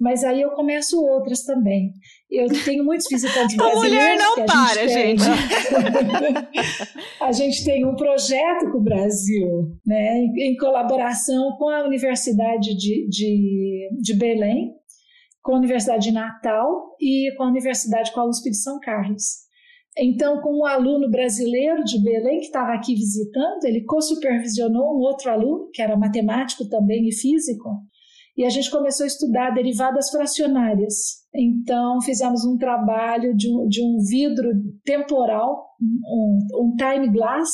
mas aí eu começo outras também. Eu tenho muitos visitantes brasileiros. *laughs* A mulher não para, gente. *laughs* a gente tem um projeto com o Brasil, né, em, colaboração com a Universidade de, de, de Belém, com a Universidade de Natal e com a Universidade com a USP de São Carlos. Então, com um aluno brasileiro de Belém que estava aqui visitando, ele co-supervisionou um outro aluno, que era matemático também e físico, e a gente começou a estudar derivadas fracionárias. Então, fizemos um trabalho de um, de um vidro temporal, um, um time glass,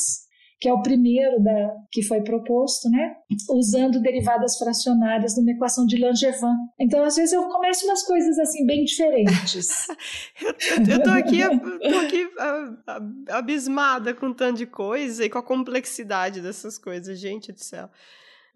que é o primeiro da, que foi proposto, né? Usando derivadas fracionárias numa equação de Langevin. Então, às vezes, eu começo umas coisas assim bem diferentes. *laughs* eu, tô aqui, tô aqui abismada com tanto de coisa e com a complexidade dessas coisas, gente do céu.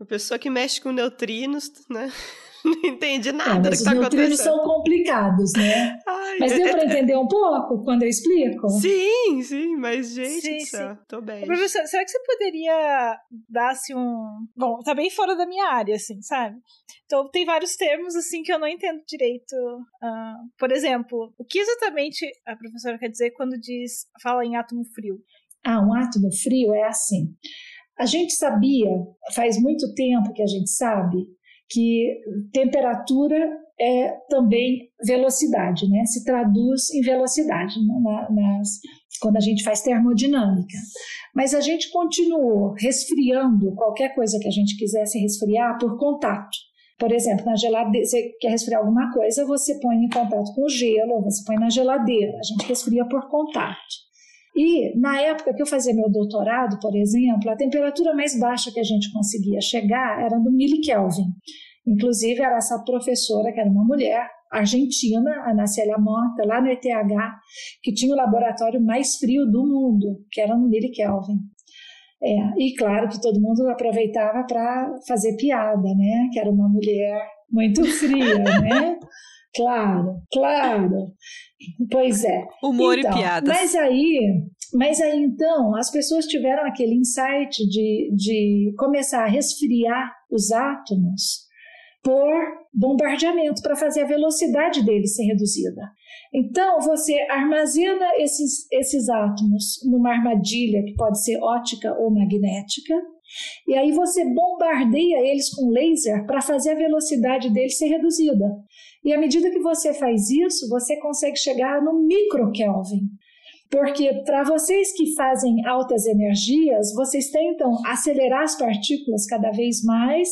Uma pessoa que mexe com neutrinos, né? *laughs* Não entende nada é, do que está acontecendo. Os neutrinos são complicados, né? Ai, mas deu para entender um pouco quando eu explico? Sim, sim, mas gente sim, sim. tô bem. Professor, será que você poderia dar assim um... Bom, tá bem fora da minha área, assim, sabe? Então tem vários termos assim que eu não entendo direito. Uh, por exemplo, o que exatamente a professora quer dizer quando diz fala em átomo frio? Ah, um átomo frio é assim. A gente sabia, faz muito tempo que a gente sabe, que temperatura é também velocidade, né? Se traduz em velocidade né? nas, quando a gente faz termodinâmica. Mas a gente continuou resfriando qualquer coisa que a gente quisesse resfriar por contato. Por exemplo, na geladeira, você quer resfriar alguma coisa, você põe em contato com o gelo, você põe na geladeira. A gente resfria por contato. E na época que eu fazia meu doutorado, por exemplo, a temperatura mais baixa que a gente conseguia chegar era no milikelvin. Inclusive, era essa professora, que era uma mulher argentina, a Nacélia Mota, lá no ETH, que tinha o laboratório mais frio do mundo, que era no milikelvin. É, e claro que todo mundo aproveitava para fazer piada, né? Que era uma mulher muito fria, né? *laughs* Claro, claro. Pois é. Humor então, e piadas. Mas aí, mas aí então, as pessoas tiveram aquele insight de, de começar a resfriar os átomos por bombardeamento para fazer a velocidade deles ser reduzida. Então, você armazena esses, esses átomos numa armadilha que pode ser ótica ou magnética, e aí você bombardeia eles com laser para fazer a velocidade deles ser reduzida. E à medida que você faz isso, você consegue chegar no microkelvin. Porque para vocês que fazem altas energias, vocês tentam acelerar as partículas cada vez mais,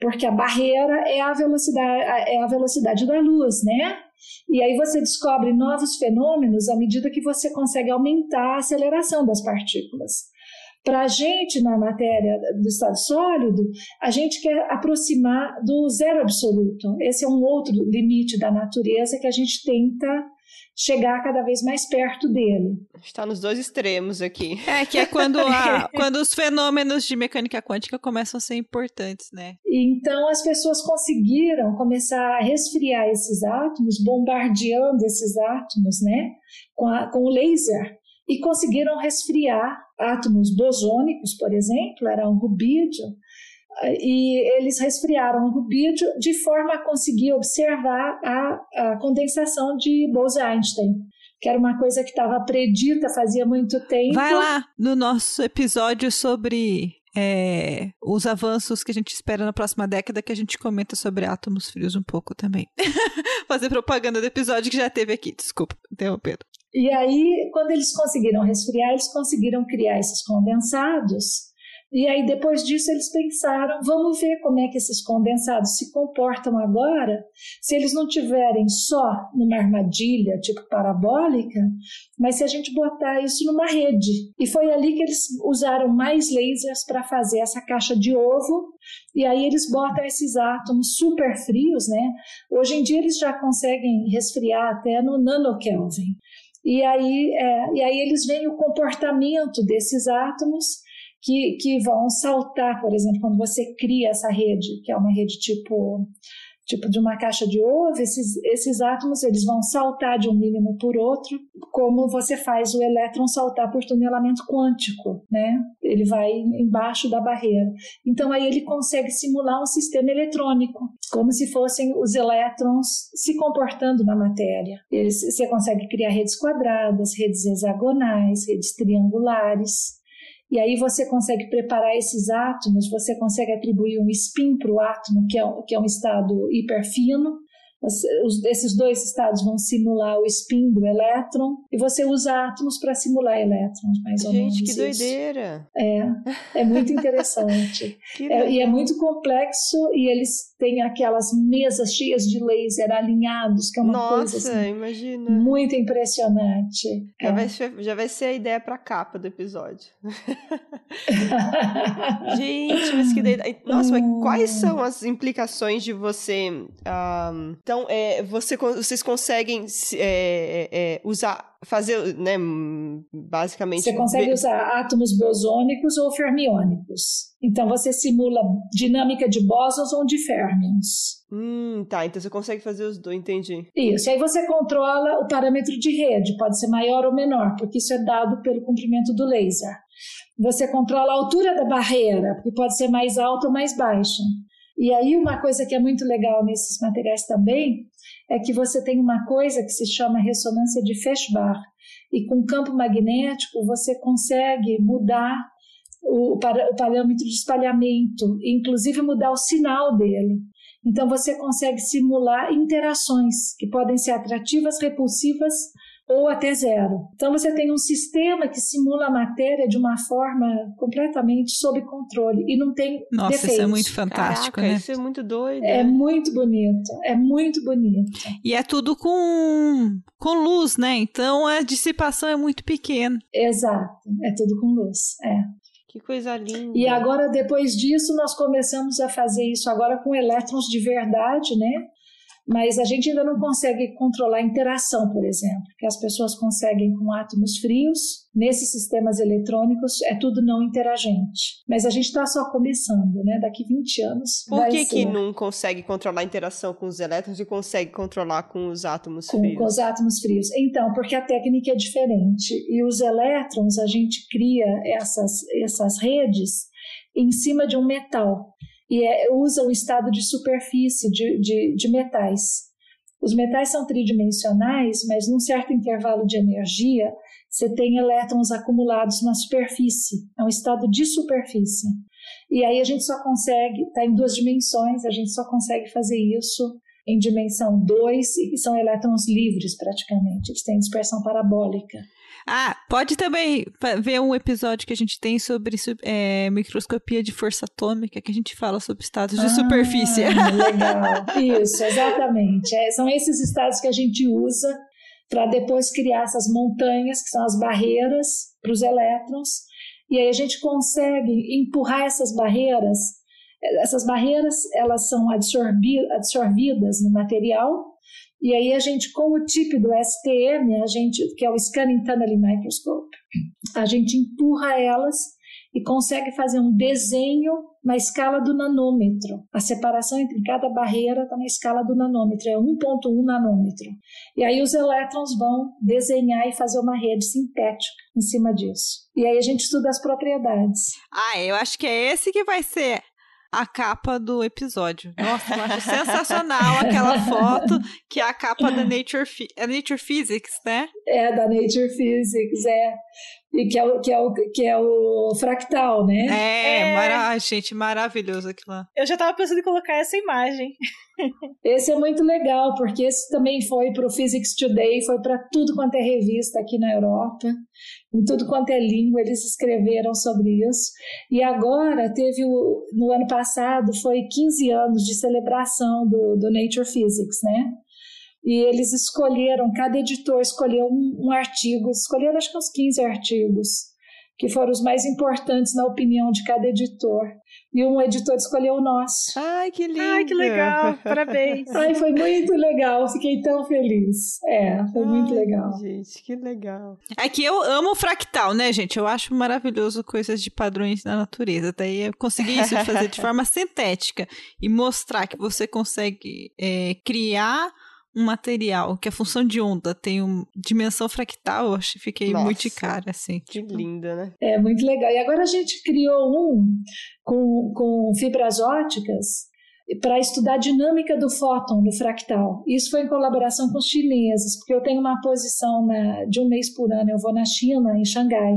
porque a barreira é a velocidade, é a velocidade da luz, né? E aí você descobre novos fenômenos à medida que você consegue aumentar a aceleração das partículas. Para a gente, na matéria do estado sólido, a gente quer aproximar do zero absoluto. Esse é um outro limite da natureza que a gente tenta chegar cada vez mais perto dele. Está nos dois extremos aqui. É, que é quando, a, *laughs* quando os fenômenos de mecânica quântica começam a ser importantes, né? Então as pessoas conseguiram começar a resfriar esses átomos, bombardeando esses átomos, né? Com, a, com o laser e conseguiram resfriar átomos bosônicos, por exemplo, era um rubídio, e eles resfriaram o rubídio de forma a conseguir observar a, a condensação de Bose-Einstein, que era uma coisa que estava predita fazia muito tempo. Vai lá no nosso episódio sobre é, os avanços que a gente espera na próxima década, que a gente comenta sobre átomos frios um pouco também. *laughs* Fazer propaganda do episódio que já teve aqui, desculpa, interrompendo. E aí, quando eles conseguiram resfriar, eles conseguiram criar esses condensados e aí, depois disso, eles pensaram: vamos ver como é que esses condensados se comportam agora, se eles não tiverem só numa armadilha tipo parabólica, mas se a gente botar isso numa rede. E foi ali que eles usaram mais lasers para fazer essa caixa de ovo. E aí eles botam esses átomos super frios, né? Hoje em dia eles já conseguem resfriar até no nanokelvin. E aí, é, e aí eles veem o comportamento desses átomos que, que vão saltar, por exemplo, quando você cria essa rede, que é uma rede tipo tipo de uma caixa de ovo, esses, esses átomos eles vão saltar de um mínimo por outro, como você faz o elétron saltar por tunelamento quântico, né? Ele vai embaixo da barreira. Então aí ele consegue simular um sistema eletrônico, como se fossem os elétrons se comportando na matéria. Você consegue criar redes quadradas, redes hexagonais, redes triangulares. E aí você consegue preparar esses átomos, você consegue atribuir um spin para o átomo, que é, que é um estado hiperfino, esses dois estados vão simular o spin do elétron e você usa átomos para simular elétrons, mais ou menos. Gente, que doideira! É, é muito *laughs* interessante. é, e é muito complexo e eles têm aquelas mesas cheias de laser alinhados, que é uma Nossa, coisa assim, imagina. muito impressionante. Já, é. vai ser, já vai ser a ideia para a capa do episódio. *laughs* Gente, mas que ideia. Nossa, mas quais são as implicações de você. Um, então, é, você, vocês conseguem é, é, usar fazer, né, basicamente... Você consegue ver... usar átomos bosônicos ou fermiônicos. Então, você simula dinâmica de bósons ou de férmions. Hum, tá. Então, você consegue fazer os dois, entendi. Isso. E aí você controla o parâmetro de rede. Pode ser maior ou menor, porque isso é dado pelo comprimento do laser. Você controla a altura da barreira, porque pode ser mais alta ou mais baixa. E aí, uma coisa que é muito legal nesses materiais também é que você tem uma coisa que se chama ressonância de Feshbach. E com campo magnético, você consegue mudar o, o parâmetro de espalhamento, inclusive mudar o sinal dele. Então, você consegue simular interações que podem ser atrativas, repulsivas ou até zero. Então você tem um sistema que simula a matéria de uma forma completamente sob controle e não tem Nossa, defeitos. isso é muito fantástico, Caraca, né? Isso é muito doido. É muito bonito, é muito bonito. E é tudo com com luz, né? Então a dissipação é muito pequena. Exato, é tudo com luz, é. Que coisa linda. E agora, depois disso, nós começamos a fazer isso agora com elétrons de verdade, né? Mas a gente ainda não consegue controlar a interação, por exemplo, que as pessoas conseguem com átomos frios. Nesses sistemas eletrônicos é tudo não interagente. Mas a gente está só começando, né? Daqui 20 anos. Por que, ser... que não consegue controlar a interação com os elétrons e consegue controlar com os átomos com, frios? Com os átomos frios. Então, porque a técnica é diferente. E os elétrons, a gente cria essas, essas redes em cima de um metal e é, usa o estado de superfície de, de, de metais. Os metais são tridimensionais, mas num certo intervalo de energia, você tem elétrons acumulados na superfície. É um estado de superfície. E aí a gente só consegue, está em duas dimensões, a gente só consegue fazer isso em dimensão 2, e são elétrons livres praticamente, eles têm dispersão parabólica. Ah, pode também ver um episódio que a gente tem sobre é, microscopia de força atômica, que a gente fala sobre estados de ah, superfície. Legal, *laughs* isso, exatamente. É, são esses estados que a gente usa para depois criar essas montanhas, que são as barreiras para os elétrons, e aí a gente consegue empurrar essas barreiras. Essas barreiras elas são absorvidas no material e aí a gente, com o tipo do STM, a gente, que é o Scanning Tunneling Microscope, a gente empurra elas e consegue fazer um desenho na escala do nanômetro. A separação entre cada barreira está na escala do nanômetro, é 1.1 nanômetro. E aí os elétrons vão desenhar e fazer uma rede sintética em cima disso. E aí a gente estuda as propriedades. Ah, eu acho que é esse que vai ser a capa do episódio. Nossa, eu acho sensacional aquela foto que é a capa da Nature, é Nature Physics, né? É, da Nature Physics, é. E que é o, que é o, que é o fractal, né? É, é. Mara... gente, maravilhoso aquilo lá. Eu já tava pensando em colocar essa imagem. *laughs* Esse é muito legal, porque esse também foi para o Physics Today, foi para tudo quanto é revista aqui na Europa, em tudo quanto é língua, eles escreveram sobre isso. E agora teve, o, no ano passado, foi 15 anos de celebração do, do Nature Physics, né? E eles escolheram, cada editor escolheu um, um artigo, escolheram acho que uns 15 artigos, que foram os mais importantes na opinião de cada editor e um editor escolheu o nosso. Ai, que lindo! Ai, que legal! *laughs* Parabéns! Ai, foi muito legal, fiquei tão feliz. É, foi Ai, muito legal. Gente, que legal. É que eu amo fractal, né, gente? Eu acho maravilhoso coisas de padrões na natureza. Daí eu consegui isso de fazer de *laughs* forma sintética e mostrar que você consegue é, criar um material que a função de onda tem uma dimensão fractal, eu acho, fiquei Nossa, muito de cara, assim. Que tipo... linda, né? É, muito legal. E agora a gente criou um com, com fibras óticas para estudar a dinâmica do fóton no fractal. Isso foi em colaboração com os chineses, porque eu tenho uma posição na, de um mês por ano, eu vou na China, em Xangai.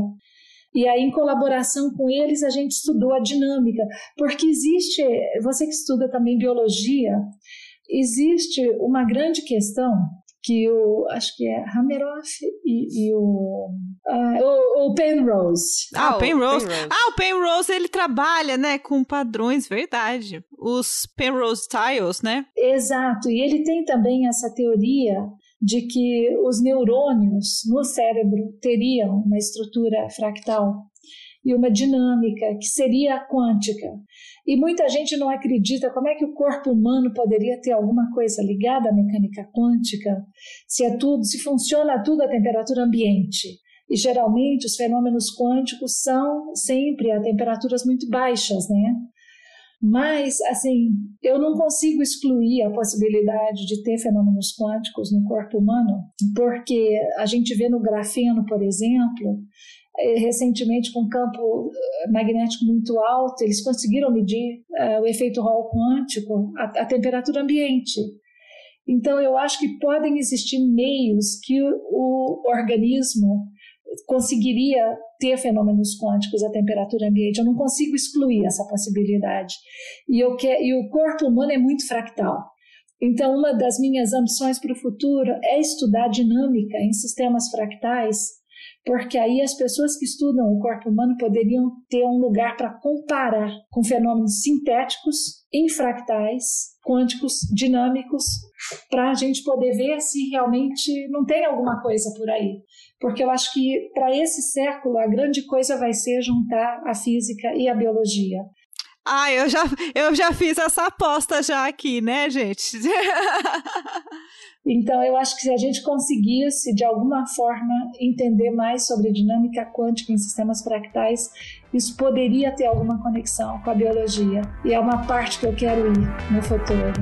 E aí, em colaboração com eles, a gente estudou a dinâmica, porque existe, você que estuda também biologia, existe uma grande questão que o acho que é Hameroff e, e o, uh, o, o Penrose. Ah, ah o Penrose. Penrose. Ah, o Penrose ele trabalha, né, com padrões, verdade. Os Penrose tiles, né? Exato. E ele tem também essa teoria de que os neurônios no cérebro teriam uma estrutura fractal e uma dinâmica que seria quântica. E muita gente não acredita como é que o corpo humano poderia ter alguma coisa ligada à mecânica quântica, se é tudo, se funciona tudo à temperatura ambiente. E geralmente os fenômenos quânticos são sempre a temperaturas muito baixas, né? Mas, assim, eu não consigo excluir a possibilidade de ter fenômenos quânticos no corpo humano, porque a gente vê no grafeno, por exemplo, recentemente com campo eh, magnético muito alto, eles conseguiram medir uh, o efeito Hall quântico, a, temperatura ambiente. Então, eu acho que podem existir meios que o, o organismo conseguiria ter fenômenos quânticos à temperatura ambiente. Eu não consigo excluir essa possibilidade. E, eu que, e o corpo humano é muito fractal. Então, uma das minhas ambições para o futuro é estudar dinâmica em sistemas fractais porque aí as pessoas que estudam o corpo humano poderiam ter um lugar para comparar com fenômenos sintéticos, infractais, quânticos, dinâmicos, para a gente poder ver se realmente não tem alguma coisa por aí. Porque eu acho que para esse século a grande coisa vai ser juntar a física e a biologia. Ah, eu já, eu já fiz essa aposta já aqui, né, gente? *laughs* Então, eu acho que se a gente conseguisse, de alguma forma, entender mais sobre dinâmica quântica em sistemas fractais, isso poderia ter alguma conexão com a biologia. E é uma parte que eu quero ir no futuro.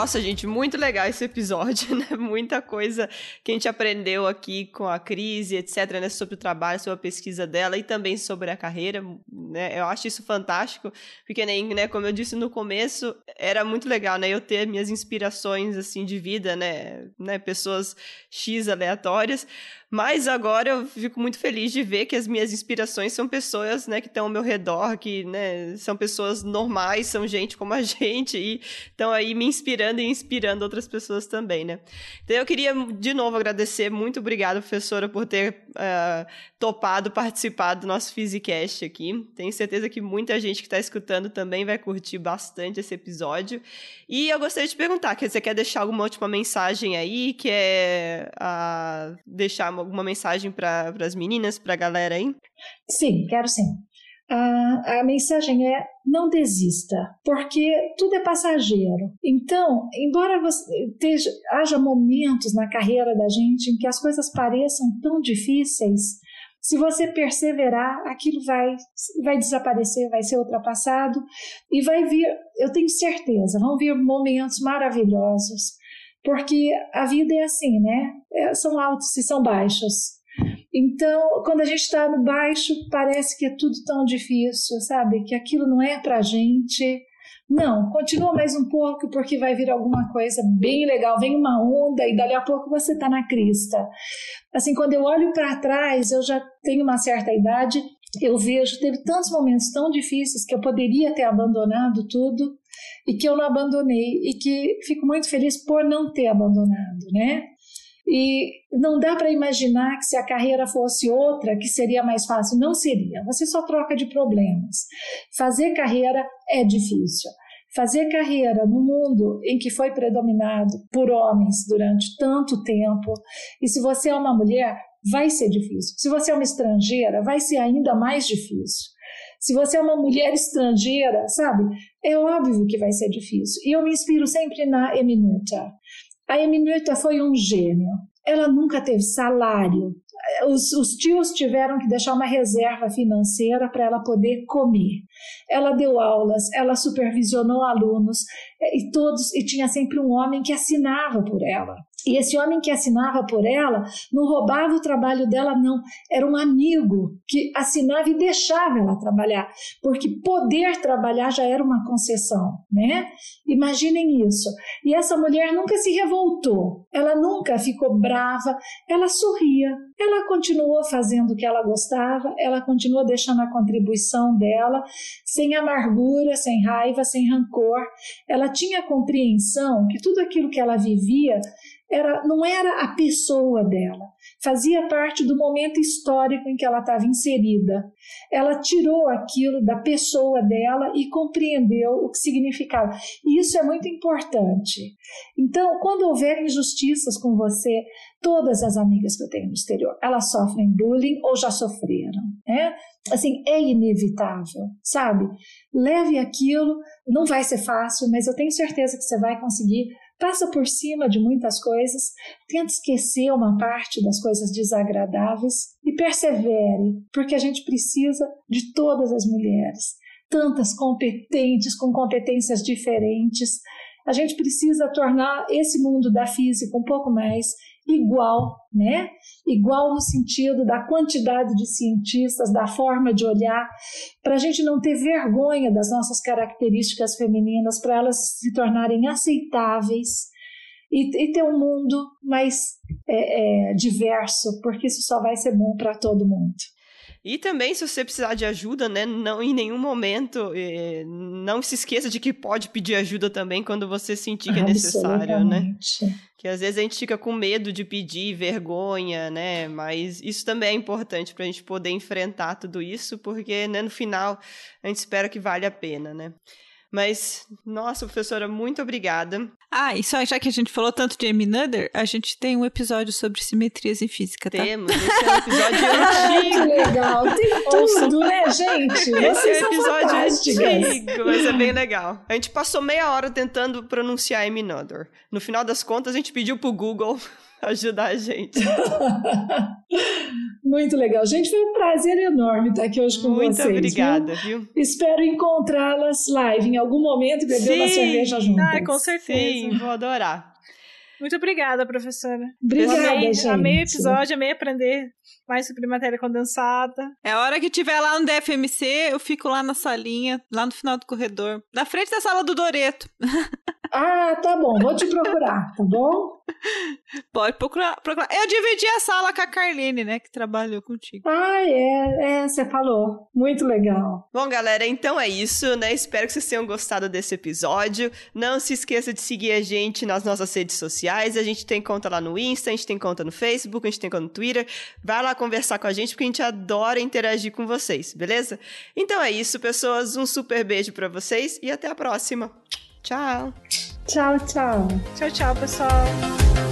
Nossa, gente, muito legal esse episódio, *laughs* né? Muita coisa que a gente aprendeu aqui com a crise, etc, né? Sobre o trabalho, sobre a pesquisa dela e também sobre a carreira, né? Eu acho isso fantástico, porque nem, né, como eu disse no começo, era muito legal, né? Eu ter minhas inspirações, assim, de vida, né? né? Pessoas X aleatórias, mas agora eu fico muito feliz de ver que as minhas inspirações são pessoas, né, que estão ao meu redor, que, né, são pessoas normais, são gente como a *laughs* gente e estão aí me inspirando e inspirando outras pessoas também, né? Então eu queria de novo agradecer, muito obrigada, professora, por ter uh, topado participar do nosso Physicast aqui. Tenho certeza que muita gente que está escutando também vai curtir bastante esse episódio. E eu gostaria de perguntar, que você quer deixar alguma última mensagem aí? Quer uh, deixar alguma mensagem para as meninas, para a galera aí? Sim, quero sim. A, a, mensagem é não desista, porque tudo é passageiro. Então, embora haja momentos na carreira da gente em que as coisas pareçam tão difíceis, se você perseverar, aquilo vai, vai desaparecer, vai ser ultrapassado e vai vir, eu tenho certeza, vão vir momentos maravilhosos, porque a vida é assim, né? É, são altos e são baixos. Então, quando a gente está no baixo, parece que é tudo tão difícil, sabe? Que aquilo não é para gente. Não, continua mais um pouco, porque vai vir alguma coisa bem legal. Vem uma onda e dali a pouco você está na crista. Assim, quando eu olho para trás, eu já tenho uma certa idade, eu vejo, teve tantos momentos tão difíceis que eu poderia ter abandonado tudo e que eu não abandonei e que fico muito feliz por não ter abandonado, né? E não dá para imaginar que se a carreira fosse outra, que seria mais fácil. Não seria. Você só troca de problemas. Fazer carreira é difícil. Fazer carreira no mundo em que foi predominado por homens durante tanto tempo, e se você é uma mulher, vai ser difícil. Se você é uma estrangeira, vai ser ainda mais difícil. Se você é uma mulher estrangeira, sabe? É óbvio que vai ser difícil. E eu me inspiro sempre na Eminuta. A Eminuta foi um gênio. ela nunca teve salário. Os, os tios tiveram que deixar uma reserva financeira para ela poder comer. Ela deu aulas, ela supervisionou alunos e todos e tinha sempre um homem que assinava por ela. E esse homem que assinava por ela não roubava o trabalho dela, não. Era um amigo que assinava e deixava ela trabalhar, porque poder trabalhar já era uma concessão, né? Imaginem isso. E essa mulher nunca se revoltou, ela nunca ficou brava, ela sorria, ela continuou fazendo o que ela gostava, ela continuou deixando a contribuição dela, sem amargura, sem raiva, sem rancor. Ela tinha compreensão que tudo aquilo que ela vivia era, não era a pessoa dela, fazia parte do momento histórico em que ela estava inserida. Ela tirou aquilo da pessoa dela e compreendeu o que significava. E isso é muito importante. Então, quando houver injustiças com você, todas as amigas que eu tenho no exterior, elas sofrem bullying ou já sofreram, né? Assim, é inevitável, sabe? Leve aquilo, não vai ser fácil, mas eu tenho certeza que você vai conseguir passa por cima de muitas coisas, tenta esquecer uma parte das coisas desagradáveis e persevere, porque a gente precisa de todas as mulheres, tantas competentes, com competências diferentes. A gente precisa tornar esse mundo da física um pouco mais igual, né? Igual no sentido da quantidade de cientistas, da forma de olhar, para a gente não ter vergonha das nossas características femininas, para elas se tornarem aceitáveis e, e ter um mundo mais é, é, diverso, porque isso só vai ser bom para todo mundo. E também, se você precisar de ajuda, né, não em nenhum momento, eh, não se esqueça de que pode pedir ajuda também quando você sentir que é necessário, né? Que às vezes a gente fica com medo de pedir, vergonha, né? Mas isso também é importante para a gente poder enfrentar tudo isso, porque né, no final a gente espera que vale a pena, né? Mas, nossa, professora, muito obrigada. Ah, e só já que a gente falou tanto de Amy Nutter, a gente tem um episódio sobre simetrias em física, tá? Temos, esse é um episódio *laughs* antigo. Que legal, tem *laughs* tudo, né, gente? Esse é um episódio antigo, mas é bem legal. A gente passou meia hora tentando pronunciar Amy Nutter. No final das contas, a gente pediu pro Google *laughs* ajudar a gente. *laughs* Muito legal. Gente, foi um prazer enorme estar aqui hoje com Muito vocês. Muito obrigada, viu? viu? Espero encontrá-las live em algum momento e beber Sim. uma cerveja juntas. Ah, com certeza. Sim, vou adorar. Muito obrigada, professora. Obrigada, amei, gente. Amei o episódio, amei aprender mais sobre matéria condensada. É a hora que tiver lá no DFMC, eu fico lá na salinha, lá no final do corredor, na frente da sala do Doreto. *laughs* Ah, tá bom, vou te procurar, tá bom? *laughs* Pode procurar, procurar. Eu dividi a sala com a Carline, né, que trabalhou contigo. Ah, é, é, você falou. Muito legal. Bom, galera, então é isso, né? Espero que vocês tenham gostado desse episódio. Não se esqueça de seguir a gente nas nossas redes sociais. A gente tem conta lá no Insta, a gente tem conta no Facebook, a gente tem conta no Twitter. Vai lá conversar com a gente, porque a gente adora interagir com vocês, beleza? Então é isso, pessoas. Um super beijo para vocês e até a próxima. Tchau. Tchau, tchau. Tchau, tchau, pessoal.